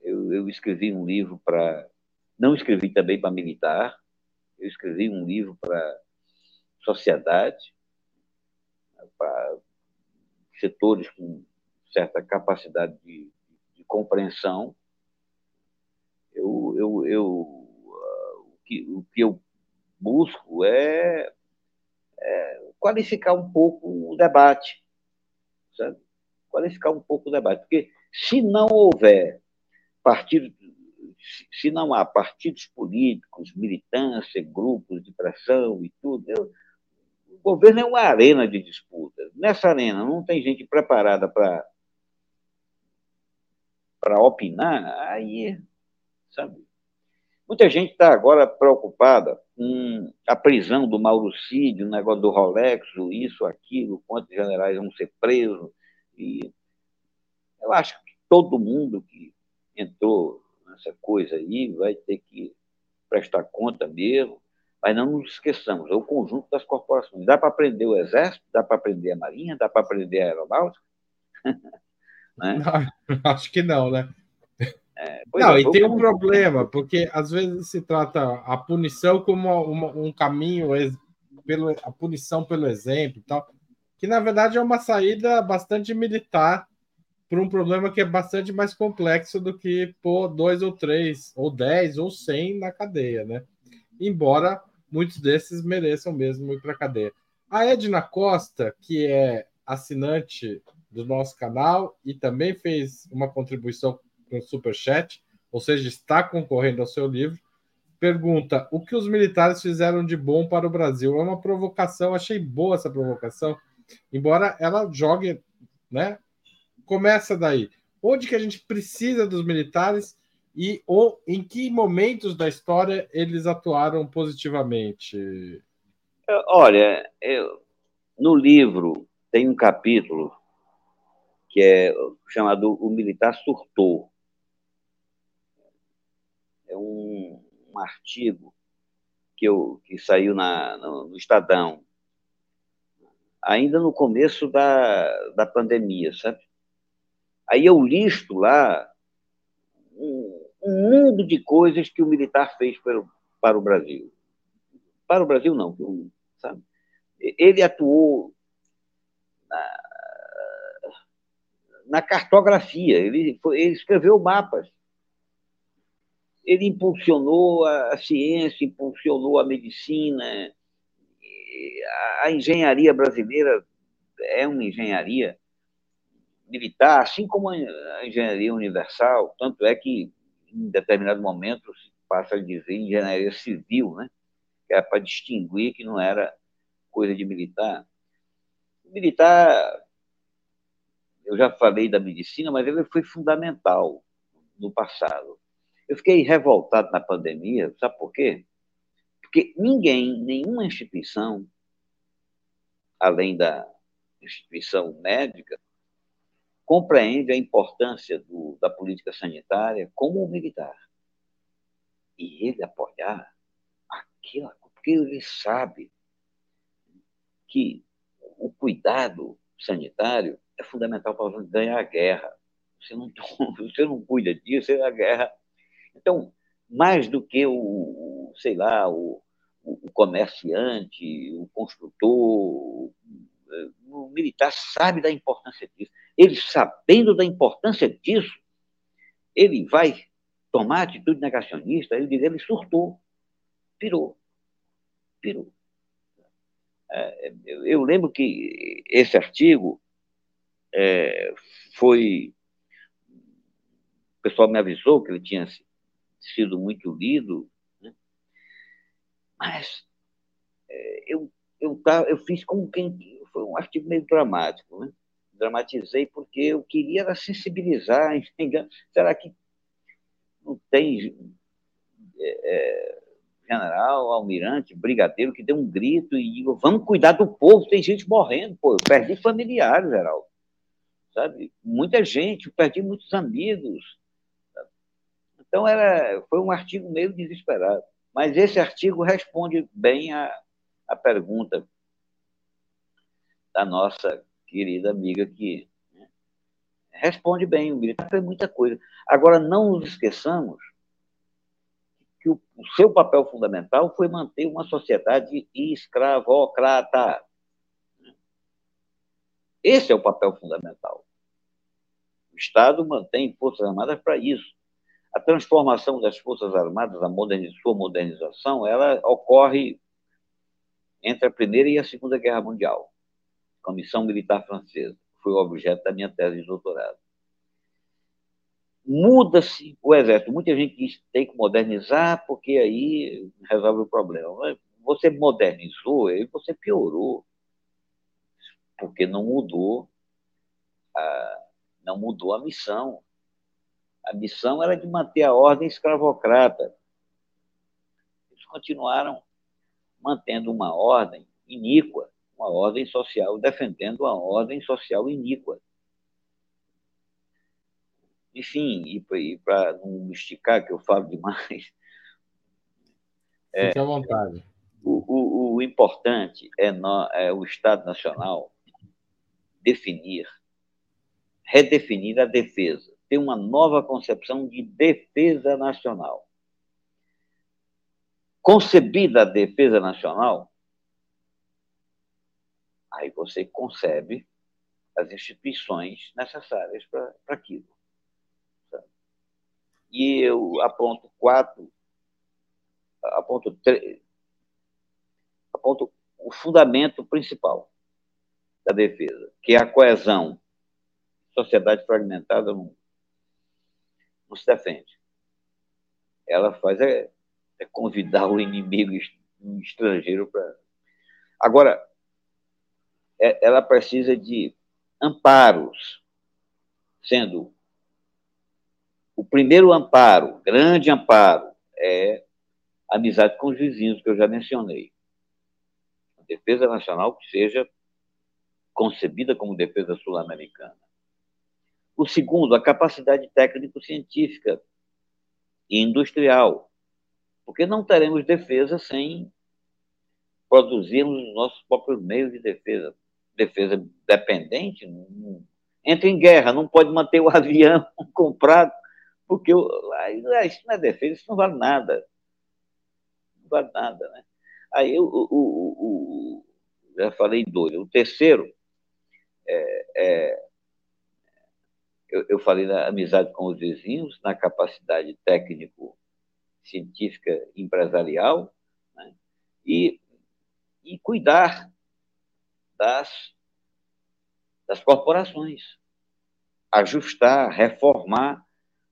S2: Eu, eu escrevi um livro para. Não escrevi também para militar. Eu escrevi um livro para sociedade, para setores com certa capacidade de, de compreensão. Eu, eu, eu, uh, o, que, o que eu busco é é, qualificar um pouco o debate? Qualificar um pouco o debate, porque se não houver partido, se não há partidos políticos, militância, grupos de pressão e tudo, eu, o governo é uma arena de disputa. Nessa arena não tem gente preparada para para opinar, aí, sabe? Muita gente está agora preocupada com a prisão do Mauro Cid, o negócio do Rolex, isso, aquilo, quantos generais vão ser presos. E eu acho que todo mundo que entrou nessa coisa aí vai ter que prestar conta mesmo, mas não nos esqueçamos, é o conjunto das corporações. Dá para aprender o Exército, dá para aprender a Marinha, dá para aprender a Aeronáutica? *laughs*
S1: né? Não, *laughs* acho que não, né? É, não, é, e tem um problema, porque às vezes se trata a punição como uma, um caminho, pelo, a punição pelo exemplo e tal, que na verdade é uma saída bastante militar para um problema que é bastante mais complexo do que pôr dois ou três, ou dez, ou cem na cadeia, né? Embora muitos desses mereçam mesmo ir para a cadeia. A Edna Costa, que é assinante do nosso canal e também fez uma contribuição com superchat, ou seja, está concorrendo ao seu livro, pergunta: o que os militares fizeram de bom para o Brasil? É uma provocação, achei boa essa provocação, embora ela jogue, né? Começa daí. Onde que a gente precisa dos militares e ou, em que momentos da história eles atuaram positivamente?
S2: Olha, eu, no livro tem um capítulo que é chamado O Militar Surtou é um, um artigo que, eu, que saiu na, no, no Estadão, ainda no começo da, da pandemia, sabe? Aí eu listo lá um, um mundo de coisas que o militar fez para, para o Brasil. Para o Brasil, não, sabe? Ele atuou na, na cartografia, ele, ele escreveu mapas ele impulsionou a ciência, impulsionou a medicina, a engenharia brasileira é uma engenharia militar, assim como a engenharia universal, tanto é que em determinado momento se passa a dizer engenharia civil, né? que era para distinguir que não era coisa de militar. O militar, eu já falei da medicina, mas ele foi fundamental no passado. Eu fiquei revoltado na pandemia, sabe por quê? Porque ninguém, nenhuma instituição, além da instituição médica, compreende a importância do, da política sanitária como o militar. E ele apoiar aquilo, porque ele sabe que o cuidado sanitário é fundamental para ganhar a guerra. Você não, *laughs* você não cuida disso, é a guerra. Então, mais do que o, sei lá, o, o comerciante, o construtor, o militar sabe da importância disso. Ele, sabendo da importância disso, ele vai tomar atitude negacionista, ele diz, ele surtou, pirou, pirou. É, eu, eu lembro que esse artigo é, foi. O pessoal me avisou que ele tinha sido muito lido, né? mas é, eu, eu, eu fiz como quem. Foi um artigo meio dramático, né? Dramatizei porque eu queria sensibilizar. *laughs* Será que não tem é, é general, almirante, brigadeiro que deu um grito e digo, vamos cuidar do povo, tem gente morrendo, pô, eu perdi familiares, Geraldo, sabe? Muita gente, eu perdi muitos amigos. Então, era, foi um artigo meio desesperado. Mas esse artigo responde bem a, a pergunta da nossa querida amiga aqui. Né? Responde bem, o militar foi muita coisa. Agora, não nos esqueçamos que o, o seu papel fundamental foi manter uma sociedade escravocrata. Esse é o papel fundamental. O Estado mantém Forças Armadas para isso. A transformação das Forças Armadas, a moderniz sua modernização, ela ocorre entre a Primeira e a Segunda Guerra Mundial, a missão militar francesa, foi o objeto da minha tese de doutorado muda-se o exército. Muita gente diz que tem que modernizar porque aí resolve o problema. Você modernizou e você piorou, porque não mudou a, não mudou a missão. A missão era de manter a ordem escravocrata. Eles continuaram mantendo uma ordem iníqua, uma ordem social, defendendo uma ordem social iníqua. Enfim, e para não esticar, que eu falo demais.
S1: É, *laughs* Fique à vontade.
S2: O, o, o importante é, no, é o Estado Nacional definir, redefinir a defesa, ter uma nova concepção de defesa nacional. Concebida a defesa nacional, aí você concebe as instituições necessárias para aquilo. E eu aponto quatro, aponto, três, aponto o fundamento principal da defesa, que é a coesão. Sociedade fragmentada não, não se defende. Ela faz é, é convidar o inimigo estrangeiro para. Agora, é, ela precisa de amparos, sendo o primeiro amparo, grande amparo, é a amizade com os vizinhos, que eu já mencionei. A defesa nacional que seja concebida como defesa sul-americana. O segundo, a capacidade técnico-científica e industrial, porque não teremos defesa sem produzirmos os nossos próprios meios de defesa. Defesa dependente, entra em guerra, não pode manter o *laughs* avião comprado porque isso não é defesa, isso não vale nada. Não vale nada, né? Aí o, o já falei dois. O terceiro é, é eu, eu, falei da amizade com os vizinhos, na capacidade técnico, científica, empresarial, né? e, e cuidar das, das corporações, ajustar, reformar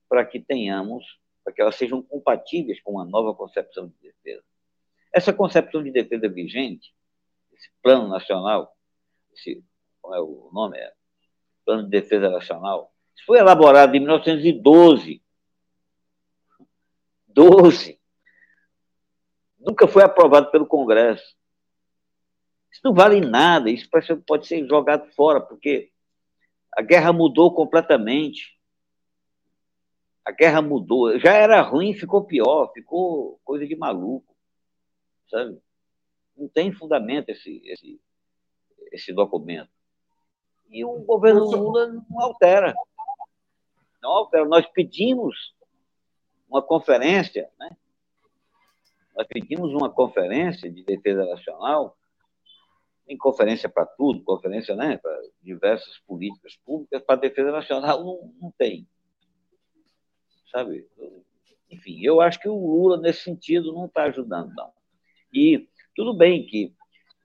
S2: para que tenhamos, para que elas sejam compatíveis com uma nova concepção de defesa. Essa concepção de defesa vigente, esse plano nacional, esse, como é o nome? É, Plano de Defesa Nacional, isso foi elaborado em 1912. 12. Nunca foi aprovado pelo Congresso. Isso não vale nada, isso pode ser jogado fora, porque a guerra mudou completamente. A guerra mudou. Já era ruim, ficou pior, ficou coisa de maluco. Sabe? Não tem fundamento esse, esse, esse documento. E o governo Lula não altera. Nós pedimos uma conferência, né? Nós pedimos uma conferência de defesa nacional tem conferência para tudo, conferência né, para diversas políticas públicas, para defesa nacional não, não tem. Sabe? Enfim, eu acho que o Lula, nesse sentido, não está ajudando, não. E tudo bem que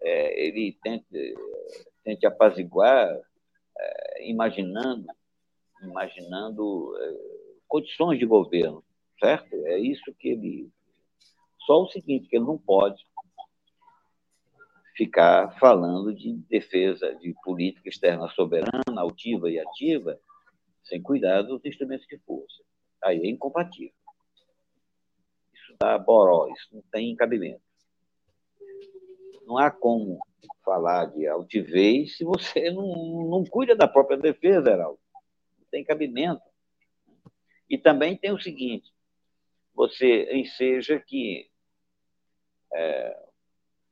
S2: é, ele tente, tente apaziguar, é, imaginando, imaginando é, condições de governo, certo? É isso que ele. Só o seguinte, que ele não pode ficar falando de defesa de política externa soberana, altiva e ativa, sem cuidar dos instrumentos de força. Aí é incompatível. Isso dá boró, isso não tem cabimento. Não há como falar de altivez se você não, não cuida da própria defesa, Heraldo. Tem cabimento. E também tem o seguinte: você enseja que é,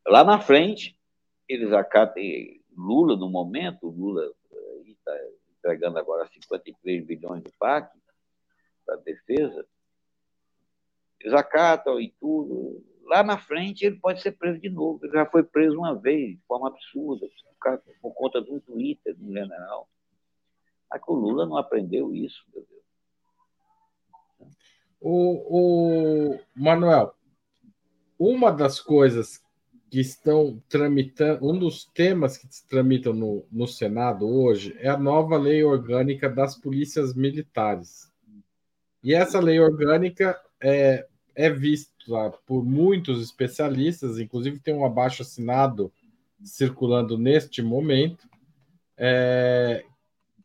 S2: lá na frente eles acatem Lula no momento, Lula está entregando agora 53 bilhões de PAC para a defesa, eles acatam e tudo. Lá na frente ele pode ser preso de novo. Ele já foi preso uma vez, de forma absurda, por conta de um Twitter de um general. Que o Lula não aprendeu isso, meu Deus.
S1: O, o Manuel, uma das coisas que estão tramitando, um dos temas que se tramitam no, no Senado hoje é a nova lei orgânica das polícias militares. E essa lei orgânica é, é vista por muitos especialistas, inclusive tem um abaixo assinado circulando neste momento, é,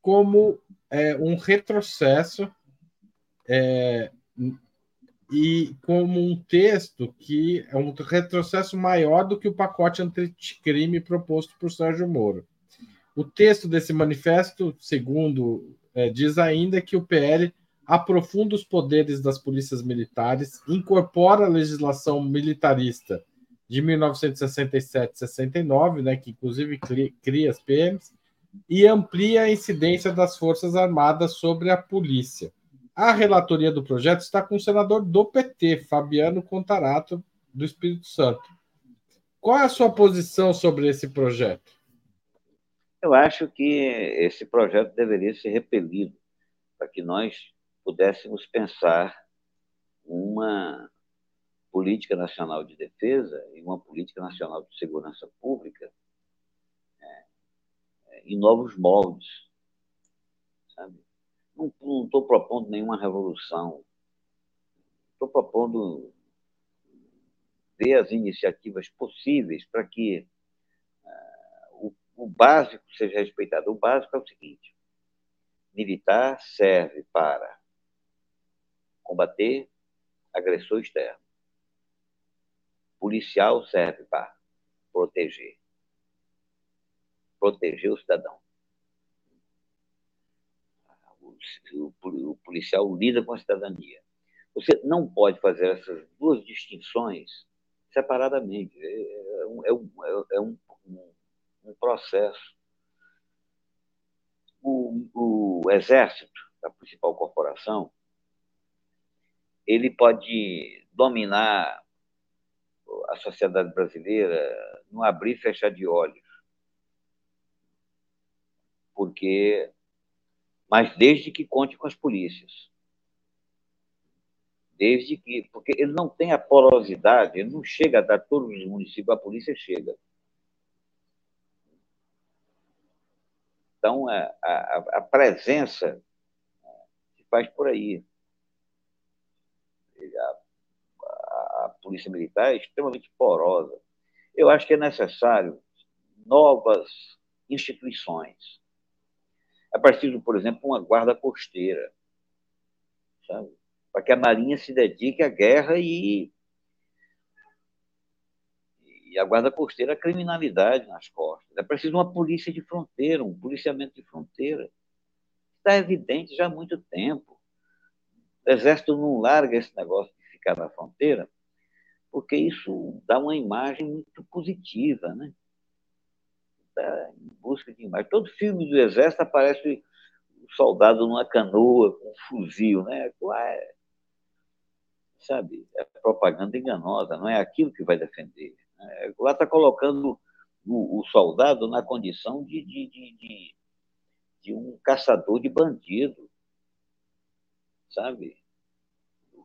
S1: como é, um retrocesso é, e como um texto que é um retrocesso maior do que o pacote anticrime proposto por Sérgio Moro. O texto desse manifesto, segundo é, diz ainda que o PL aprofunda os poderes das polícias militares, incorpora a legislação militarista de 1967-69, né, que inclusive cria as PMs, e amplia a incidência das Forças Armadas sobre a polícia. A relatoria do projeto está com o senador do PT, Fabiano Contarato, do Espírito Santo. Qual é a sua posição sobre esse projeto?
S2: Eu acho que esse projeto deveria ser repelido para que nós pudéssemos pensar uma política nacional de defesa e uma política nacional de segurança pública em novos moldes, sabe? não estou propondo nenhuma revolução. Estou propondo ver as iniciativas possíveis para que uh, o, o básico seja respeitado. O básico é o seguinte: militar serve para combater agressor externo. Policial serve para proteger. Proteger o cidadão o policial lida com a cidadania. Você não pode fazer essas duas distinções separadamente. É, um, é, um, é um, um processo. O, o Exército, a principal corporação, ele pode dominar a sociedade brasileira no abrir e fechar de olhos. Porque mas desde que conte com as polícias. Desde que. Porque ele não tem a porosidade, ele não chega a dar todos os municípios, a polícia chega. Então, a, a, a presença se faz por aí. A, a, a Polícia Militar é extremamente porosa. Eu acho que é necessário novas instituições. É preciso, por exemplo, uma guarda costeira, sabe? Para que a Marinha se dedique à guerra e, e a guarda costeira à criminalidade nas costas. É preciso uma polícia de fronteira, um policiamento de fronteira. Está evidente já há muito tempo. O Exército não larga esse negócio de ficar na fronteira, porque isso dá uma imagem muito positiva, né? Está em busca de imagem. Todo filme do Exército aparece o soldado numa canoa com um fuzil, né? É, sabe, é propaganda enganosa, não é aquilo que vai defender. Né? Lá está colocando o, o, soldado na condição de, de, de, de, de um caçador de bandido, sabe?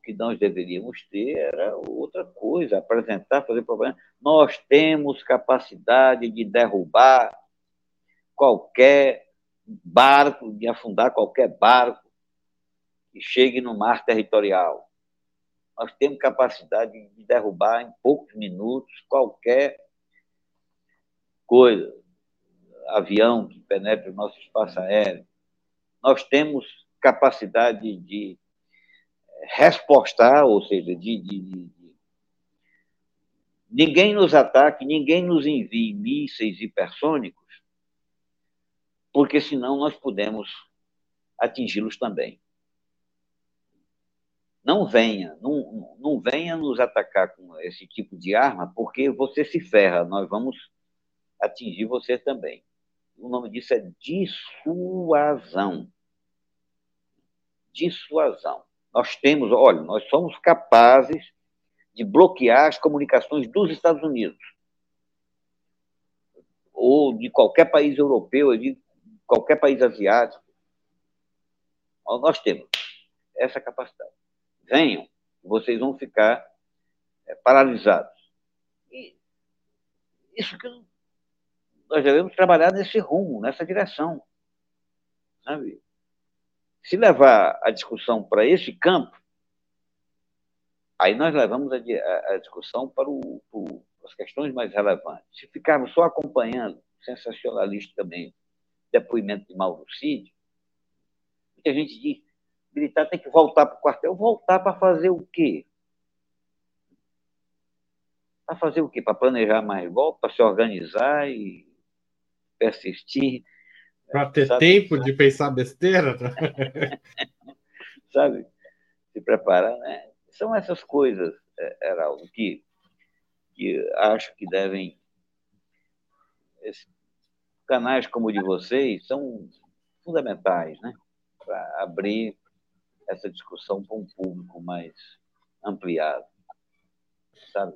S2: Que nós deveríamos ter era outra coisa, apresentar, fazer problema. Nós temos capacidade de derrubar qualquer barco, de afundar qualquer barco que chegue no mar territorial. Nós temos capacidade de derrubar em poucos minutos qualquer coisa, avião que penetre o nosso espaço aéreo. Nós temos capacidade de respostar, ou seja, de, de, de, ninguém nos ataque, ninguém nos envie mísseis hipersônicos, porque senão nós podemos atingi-los também. Não venha, não, não venha nos atacar com esse tipo de arma, porque você se ferra, nós vamos atingir você também. O nome disso é dissuasão. Dissuasão. Nós temos, olha, nós somos capazes de bloquear as comunicações dos Estados Unidos ou de qualquer país europeu, de qualquer país asiático. Nós temos essa capacidade. Venham, vocês vão ficar é, paralisados. E isso que nós devemos trabalhar nesse rumo, nessa direção. Sabe? Se levar a discussão para esse campo, aí nós levamos a, a, a discussão para, o, para, as questões mais relevantes. Se ficarmos só acompanhando sensacionalisticamente depoimento de Mauro Cid, muita gente diz, militar tem que voltar para o quartel. Voltar para fazer o quê? Para fazer o quê? Para planejar mais golpe, para se organizar e persistir
S1: para ter sabe? tempo de pensar besteira? *laughs*
S2: sabe? Se preparar, né? São essas coisas, é, Heraldo, que, que acho que devem. Canais como o de vocês são fundamentais, né? Para abrir essa discussão para um público mais ampliado. Sabe?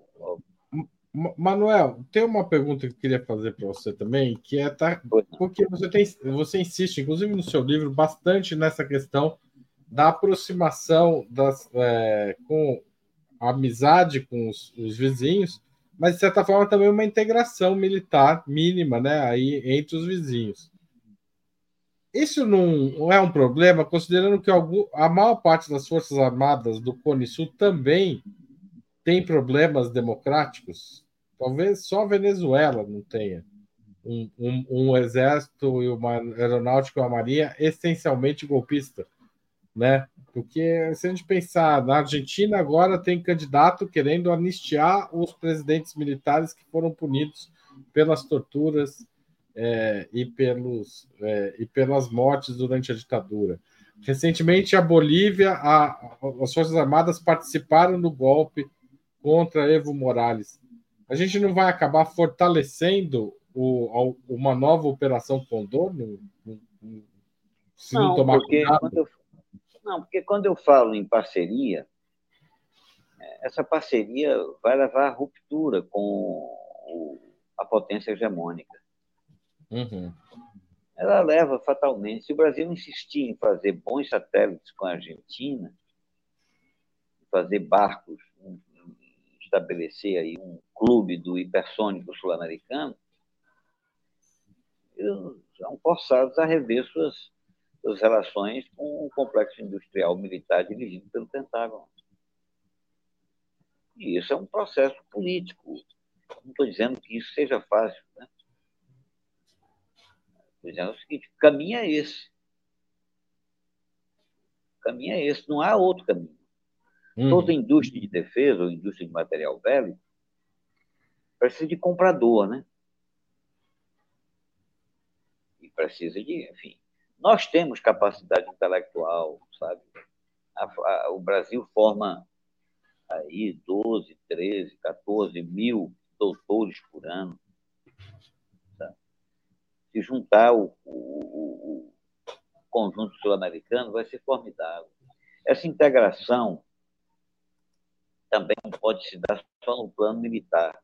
S1: Manuel, tem uma pergunta que eu queria fazer para você também, que é tá, porque você tem, você insiste, inclusive no seu livro, bastante nessa questão da aproximação das, é, com a amizade com os, os, vizinhos, mas de certa forma também uma integração militar mínima, né, aí entre os vizinhos. Isso não é um problema, considerando que algum, a maior parte das forças armadas do Cone Sul também tem problemas democráticos? Talvez só a Venezuela não tenha um, um, um exército e uma aeronáutica e uma marinha essencialmente golpista, né? Porque se a gente pensar na Argentina agora tem candidato querendo anistiar os presidentes militares que foram punidos pelas torturas é, e, pelos, é, e pelas mortes durante a ditadura. Recentemente, a Bolívia, a, as Forças Armadas participaram do golpe contra Evo Morales. A gente não vai acabar fortalecendo o, uma nova operação Condor? No, no,
S2: se não, não tomar porque cuidado? Eu, não, porque quando eu falo em parceria, é, essa parceria vai levar à ruptura com a potência hegemônica.
S1: Uhum.
S2: Ela leva fatalmente. Se o Brasil insistir em fazer bons satélites com a Argentina, fazer barcos estabelecer aí um clube do hipersônico sul-americano, são forçados a rever suas, suas relações com o complexo industrial militar dirigido pelo Pentágono. E isso é um processo político. Não estou dizendo que isso seja fácil, né? dizendo o seguinte: o caminho é esse. O caminho é esse, não há outro caminho. Uhum. Toda indústria de defesa ou indústria de material velho precisa de comprador, né? E precisa de, enfim. Nós temos capacidade intelectual, sabe? A, a, o Brasil forma aí 12, 13, 14 mil doutores por ano. Tá? Se juntar o, o, o conjunto sul-americano, vai ser formidável. Essa integração também não pode se dar só no plano militar.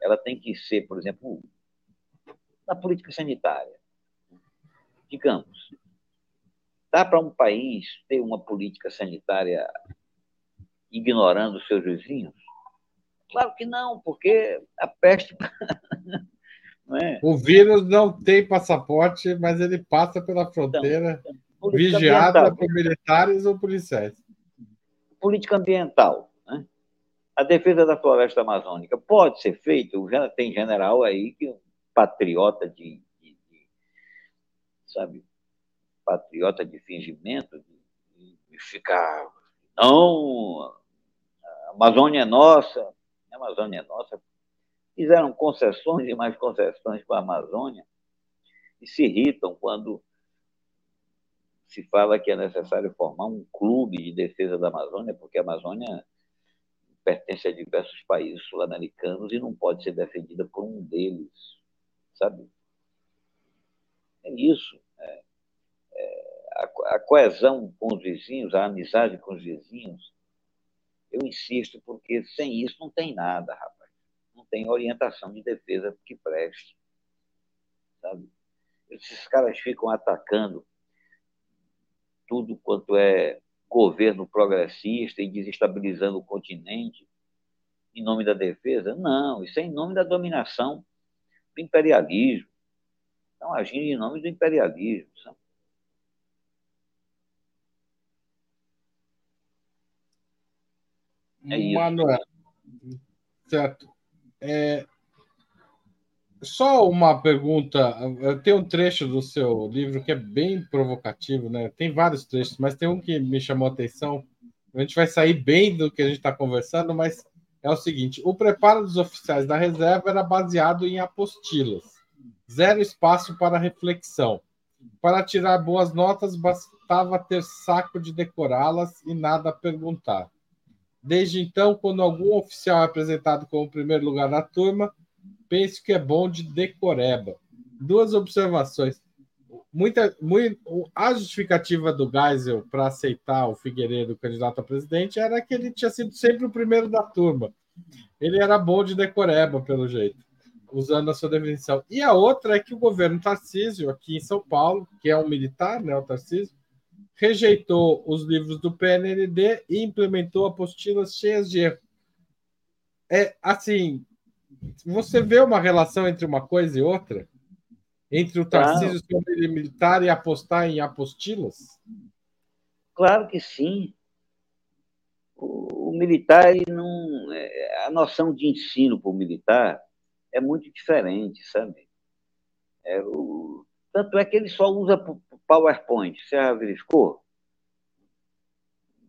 S2: Ela tem que ser, por exemplo, na política sanitária. Digamos, dá para um país ter uma política sanitária ignorando os seus vizinhos? Claro que não, porque a peste. *laughs*
S1: é? O vírus não tem passaporte, mas ele passa pela fronteira então, vigiada por militares ou policiais.
S2: Política ambiental. A defesa da floresta amazônica pode ser feita. Tem general aí que patriota de, de, de sabe, patriota de fingimento, de, de ficar não a Amazônia é nossa, a Amazônia é nossa. Fizeram concessões e mais concessões para a Amazônia e se irritam quando se fala que é necessário formar um clube de defesa da Amazônia, porque a Amazônia pertence a diversos países sul-americanos e não pode ser defendida por um deles, sabe? É isso. É, é, a, a coesão com os vizinhos, a amizade com os vizinhos, eu insisto, porque sem isso não tem nada, rapaz. Não tem orientação de defesa que preste. Sabe? Esses caras ficam atacando tudo quanto é governo progressista e desestabilizando o continente em nome da defesa. Não, isso é em nome da dominação do imperialismo. Estão agindo em nome do imperialismo. Sabe?
S1: É. Manuel, certo. É, só uma pergunta. Tem um trecho do seu livro que é bem provocativo, né? Tem vários trechos, mas tem um que me chamou a atenção. A gente vai sair bem do que a gente está conversando, mas é o seguinte: o preparo dos oficiais da reserva era baseado em apostilas, zero espaço para reflexão. Para tirar boas notas, bastava ter saco de decorá-las e nada a perguntar. Desde então, quando algum oficial é apresentado como primeiro lugar na turma, penso que é bom de decoreba. Duas observações. Muita, muito, a justificativa do Geisel para aceitar o Figueiredo candidato a presidente era que ele tinha sido sempre o primeiro da turma. Ele era bom de decoreba, pelo jeito, usando a sua definição. E a outra é que o governo Tarcísio, aqui em São Paulo, que é um militar, né, o Tarcísio, rejeitou os livros do PNLD e implementou apostilas cheias de erro. É assim, você vê uma relação entre uma coisa e outra? Entre o Tarcísio claro. ser militar e apostar em apostilas?
S2: Claro que sim. O, o militar, não, é, a noção de ensino para o militar é muito diferente, sabe? É, o, tanto é que ele só usa PowerPoint. Você já verificou?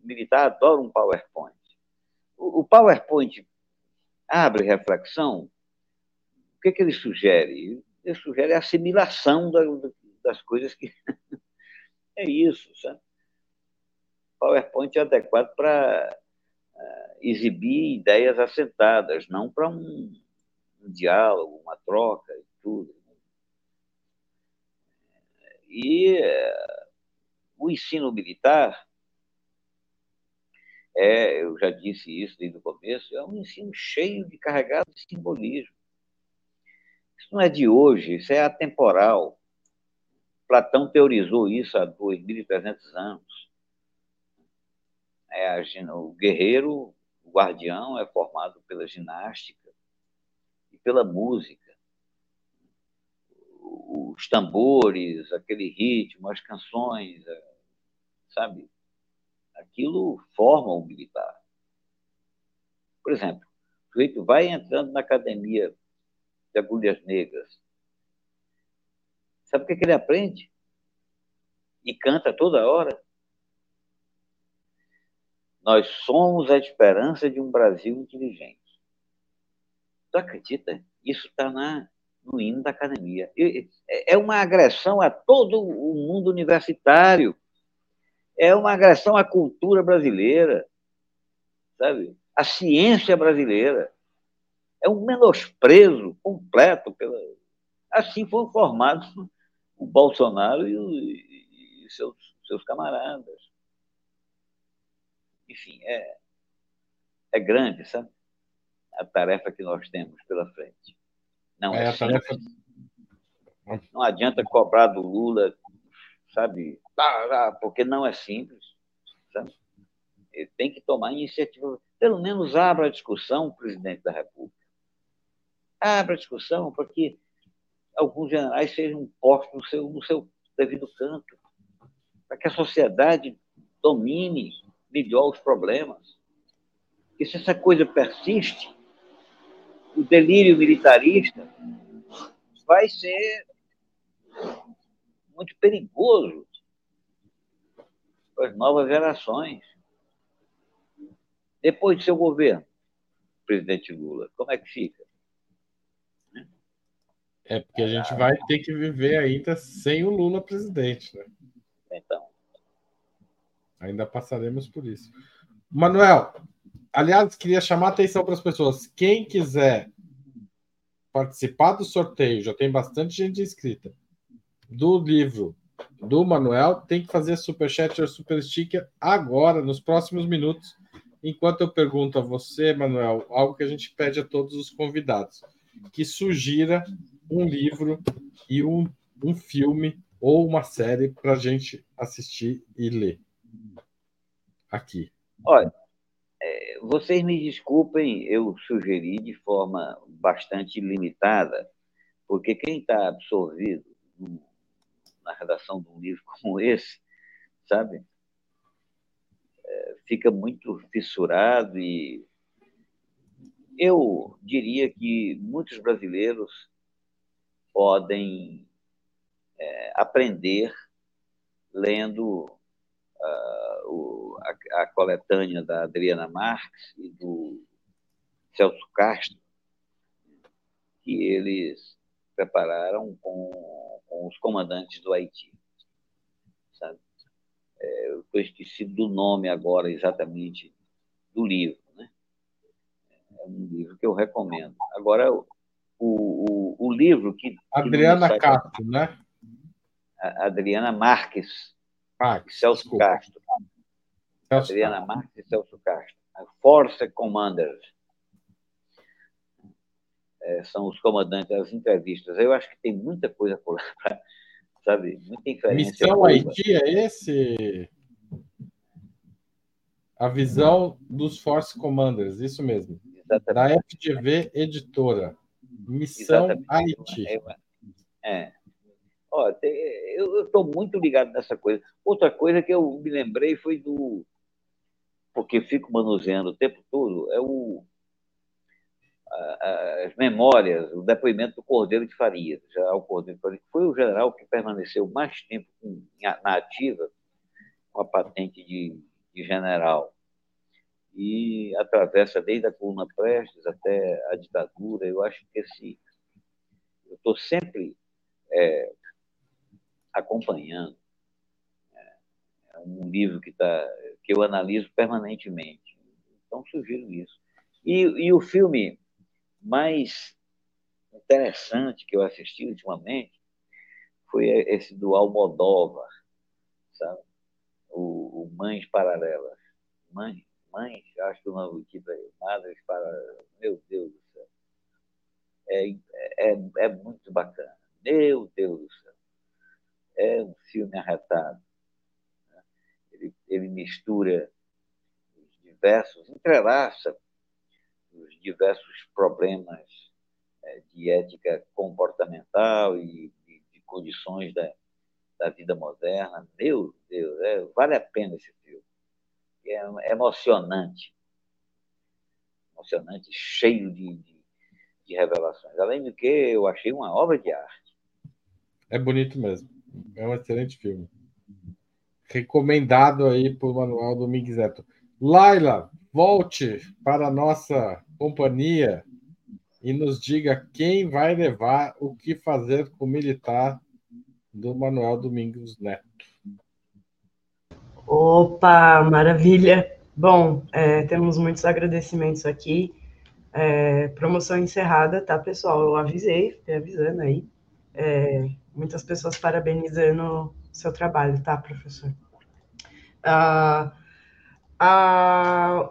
S2: O militar adora um PowerPoint. O, o PowerPoint abre reflexão. O que, é que ele sugere? Ele sugere a assimilação da, das coisas que. *laughs* é isso, sabe? PowerPoint é adequado para uh, exibir ideias assentadas, não para um, um diálogo, uma troca e tudo. E uh, o ensino militar, é, eu já disse isso desde o começo, é um ensino cheio de carregado de simbolismo. Isso não é de hoje, isso é atemporal. Platão teorizou isso há 2.300 anos. É, o guerreiro, o guardião, é formado pela ginástica e pela música os tambores, aquele ritmo, as canções, é, sabe? Aquilo forma o militar. Por exemplo, o sujeito vai entrando na academia de agulhas negras. Sabe o que, que ele aprende? E canta toda hora. Nós somos a esperança de um Brasil inteligente. Tu acredita? Isso está no hino da academia. É uma agressão a todo o mundo universitário. É uma agressão à cultura brasileira, sabe? À ciência brasileira. É um menosprezo completo pela. Assim foram formados o Bolsonaro e, o, e seus, seus camaradas. Enfim, é, é grande, sabe? A tarefa que nós temos pela frente. Não é, é tarefa... Não adianta cobrar do Lula, sabe? Porque não é simples, sabe? Ele tem que tomar iniciativa. Pelo menos abra a discussão, presidente da República. Abra a discussão para que alguns generais sejam postos no seu, no seu devido canto, para que a sociedade domine melhor os problemas. Porque se essa coisa persiste, o delírio militarista vai ser muito perigoso para as novas gerações. Depois de seu governo, presidente Lula, como é que fica?
S1: É porque a gente vai ter que viver ainda sem o Lula presidente, né?
S2: Então.
S1: Ainda passaremos por isso. Manuel, aliás, queria chamar a atenção para as pessoas. Quem quiser participar do sorteio, já tem bastante gente inscrita, do livro do Manuel, tem que fazer superchat ou super sticker agora, nos próximos minutos, enquanto eu pergunto a você, Manuel, algo que a gente pede a todos os convidados, que sugira um livro e um, um filme ou uma série para a gente assistir e ler aqui.
S2: Olha, é, vocês me desculpem, eu sugeri de forma bastante limitada, porque quem está absorvido na redação de um livro *laughs* como esse, sabe, é, fica muito fissurado e eu diria que muitos brasileiros podem é, aprender lendo uh, o, a, a, coletânea da Adriana Marques e do Celso Castro, que eles prepararam com, com os comandantes do Haiti. Sabe? É, eu estou esquecido do nome agora exatamente do livro. Né? É um livro que eu recomendo. Agora, o, o, o livro que.
S1: Adriana Castro, né?
S2: Adriana Marques. Marques Celso desculpa. Castro. Celso Adriana Castro. Marques e Celso Castro. Force Commanders. É, são os comandantes das entrevistas. Eu acho que tem muita coisa por lá, sabe? Muita inferência.
S1: Missão. Haiti é esse? A visão dos Force Commanders, isso mesmo. Exatamente. Da FGV Editora. Missão Haiti.
S2: É. Ó, eu estou muito ligado nessa coisa. Outra coisa que eu me lembrei foi do. Porque fico manuseando o tempo todo, é o. As memórias, o depoimento do Cordeiro de Farias, o Cordeiro de Farias, foi o general que permaneceu mais tempo na ativa com a patente de, de general e atravessa desde a coluna Prestes até a ditadura. Eu acho que esse. Eu estou sempre é, acompanhando. É, é um livro que, tá, que eu analiso permanentemente. Então, sugiro isso. E, e o filme mais interessante que eu assisti ultimamente foi esse do Almodóvar, sabe? O, o Mães Paralelas. Mães mães, acho que o nome do título é Madres para. Meu Deus do céu. É, é, é muito bacana. Meu Deus do céu. É um filme arretado. Né? Ele, ele mistura os diversos, entrelaça os diversos problemas é, de ética comportamental e de, de condições da, da vida moderna. Meu Deus, é, vale a pena esse filme é emocionante. Emocionante, cheio de, de, de, revelações. Além do que, eu achei uma obra de arte.
S1: É bonito mesmo. É um excelente filme. Recomendado aí por Manuel Domingues Neto. Laila, volte para a nossa companhia e nos diga quem vai levar o que fazer com o militar do Manuel Domingos Neto.
S3: Opa, maravilha! Bom, é, temos muitos agradecimentos aqui. É, promoção encerrada, tá, pessoal? Eu avisei, fiquei avisando aí. É, muitas pessoas parabenizando o seu trabalho, tá, professor? Ah, a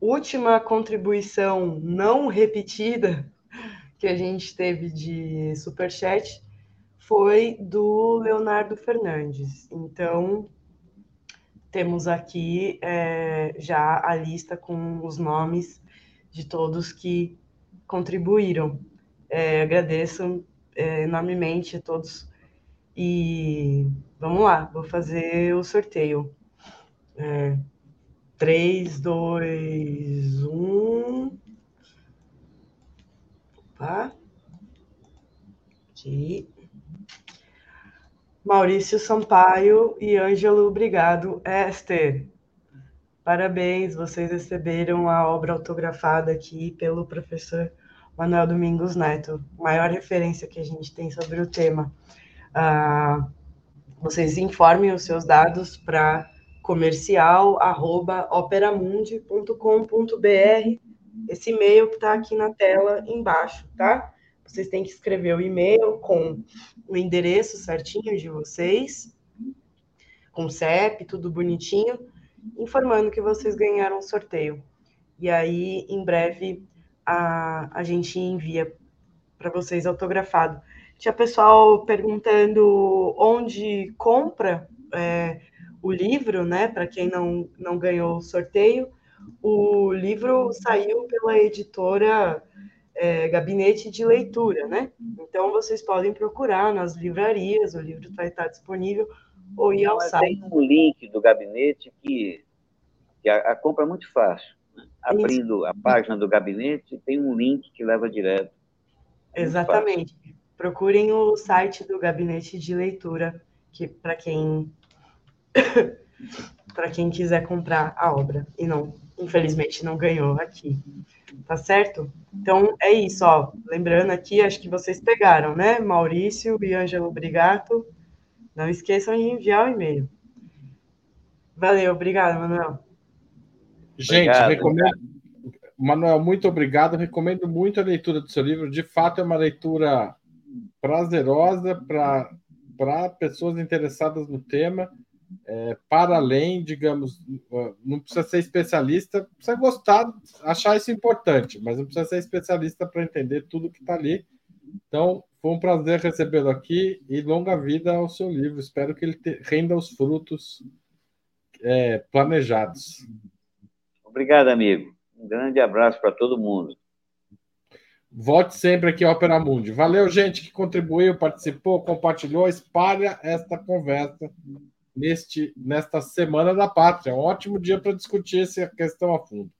S3: última contribuição não repetida que a gente teve de superchat foi do Leonardo Fernandes. Então, temos aqui é, já a lista com os nomes de todos que contribuíram. É, agradeço é, enormemente a todos e vamos lá, vou fazer o sorteio. É, 3, 2, 1. Opa. Aqui. Maurício Sampaio e Ângelo Obrigado. Esther, parabéns, vocês receberam a obra autografada aqui pelo professor Manuel Domingos Neto, maior referência que a gente tem sobre o tema. Ah, vocês informem os seus dados para comercial@operamundi.com.br. Esse e-mail está aqui na tela embaixo, tá? Vocês têm que escrever o e-mail com o endereço certinho de vocês, com CEP, tudo bonitinho, informando que vocês ganharam o sorteio. E aí, em breve, a, a gente envia para vocês autografado. Tinha pessoal perguntando onde compra é, o livro, né? Para quem não, não ganhou o sorteio. O livro saiu pela editora é, gabinete de leitura, né? Então vocês podem procurar nas livrarias, o livro vai estar disponível, ou ir ao site.
S2: Tem um link do gabinete que, que a, a, compra é muito fácil. Né? Abrindo Isso. a página do gabinete, tem um link que leva direto.
S3: É Exatamente. Procurem o site do gabinete de leitura, que para quem *coughs* para quem quiser comprar a obra e não, infelizmente, não ganhou aqui. Tá certo? Então é isso, ó. Lembrando aqui, acho que vocês pegaram, né? Maurício e Ângelo Brigato. Não esqueçam de enviar o e-mail. Valeu, obrigado, Manuel.
S1: Gente, obrigado, recomendo. Obrigado. Manuel, muito obrigado. Recomendo muito a leitura do seu livro. De fato, é uma leitura prazerosa para pessoas interessadas no tema é, para além, digamos, não precisa ser especialista, precisa gostar, achar isso importante, mas não precisa ser especialista para entender tudo que está ali. Então, foi um prazer recebê-lo aqui e longa vida ao seu livro. Espero que ele te, renda os frutos é, planejados.
S2: Obrigado, amigo. Um grande abraço para todo mundo.
S1: Volte sempre aqui ao Opera Mundi. Valeu, gente que contribuiu, participou, compartilhou. Espalha esta conversa neste, nesta Semana da Pátria. Um ótimo dia para discutir essa questão a fundo.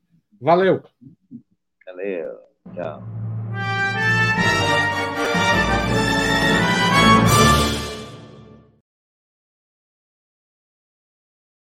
S1: Valeu!
S2: Valeu, tchau.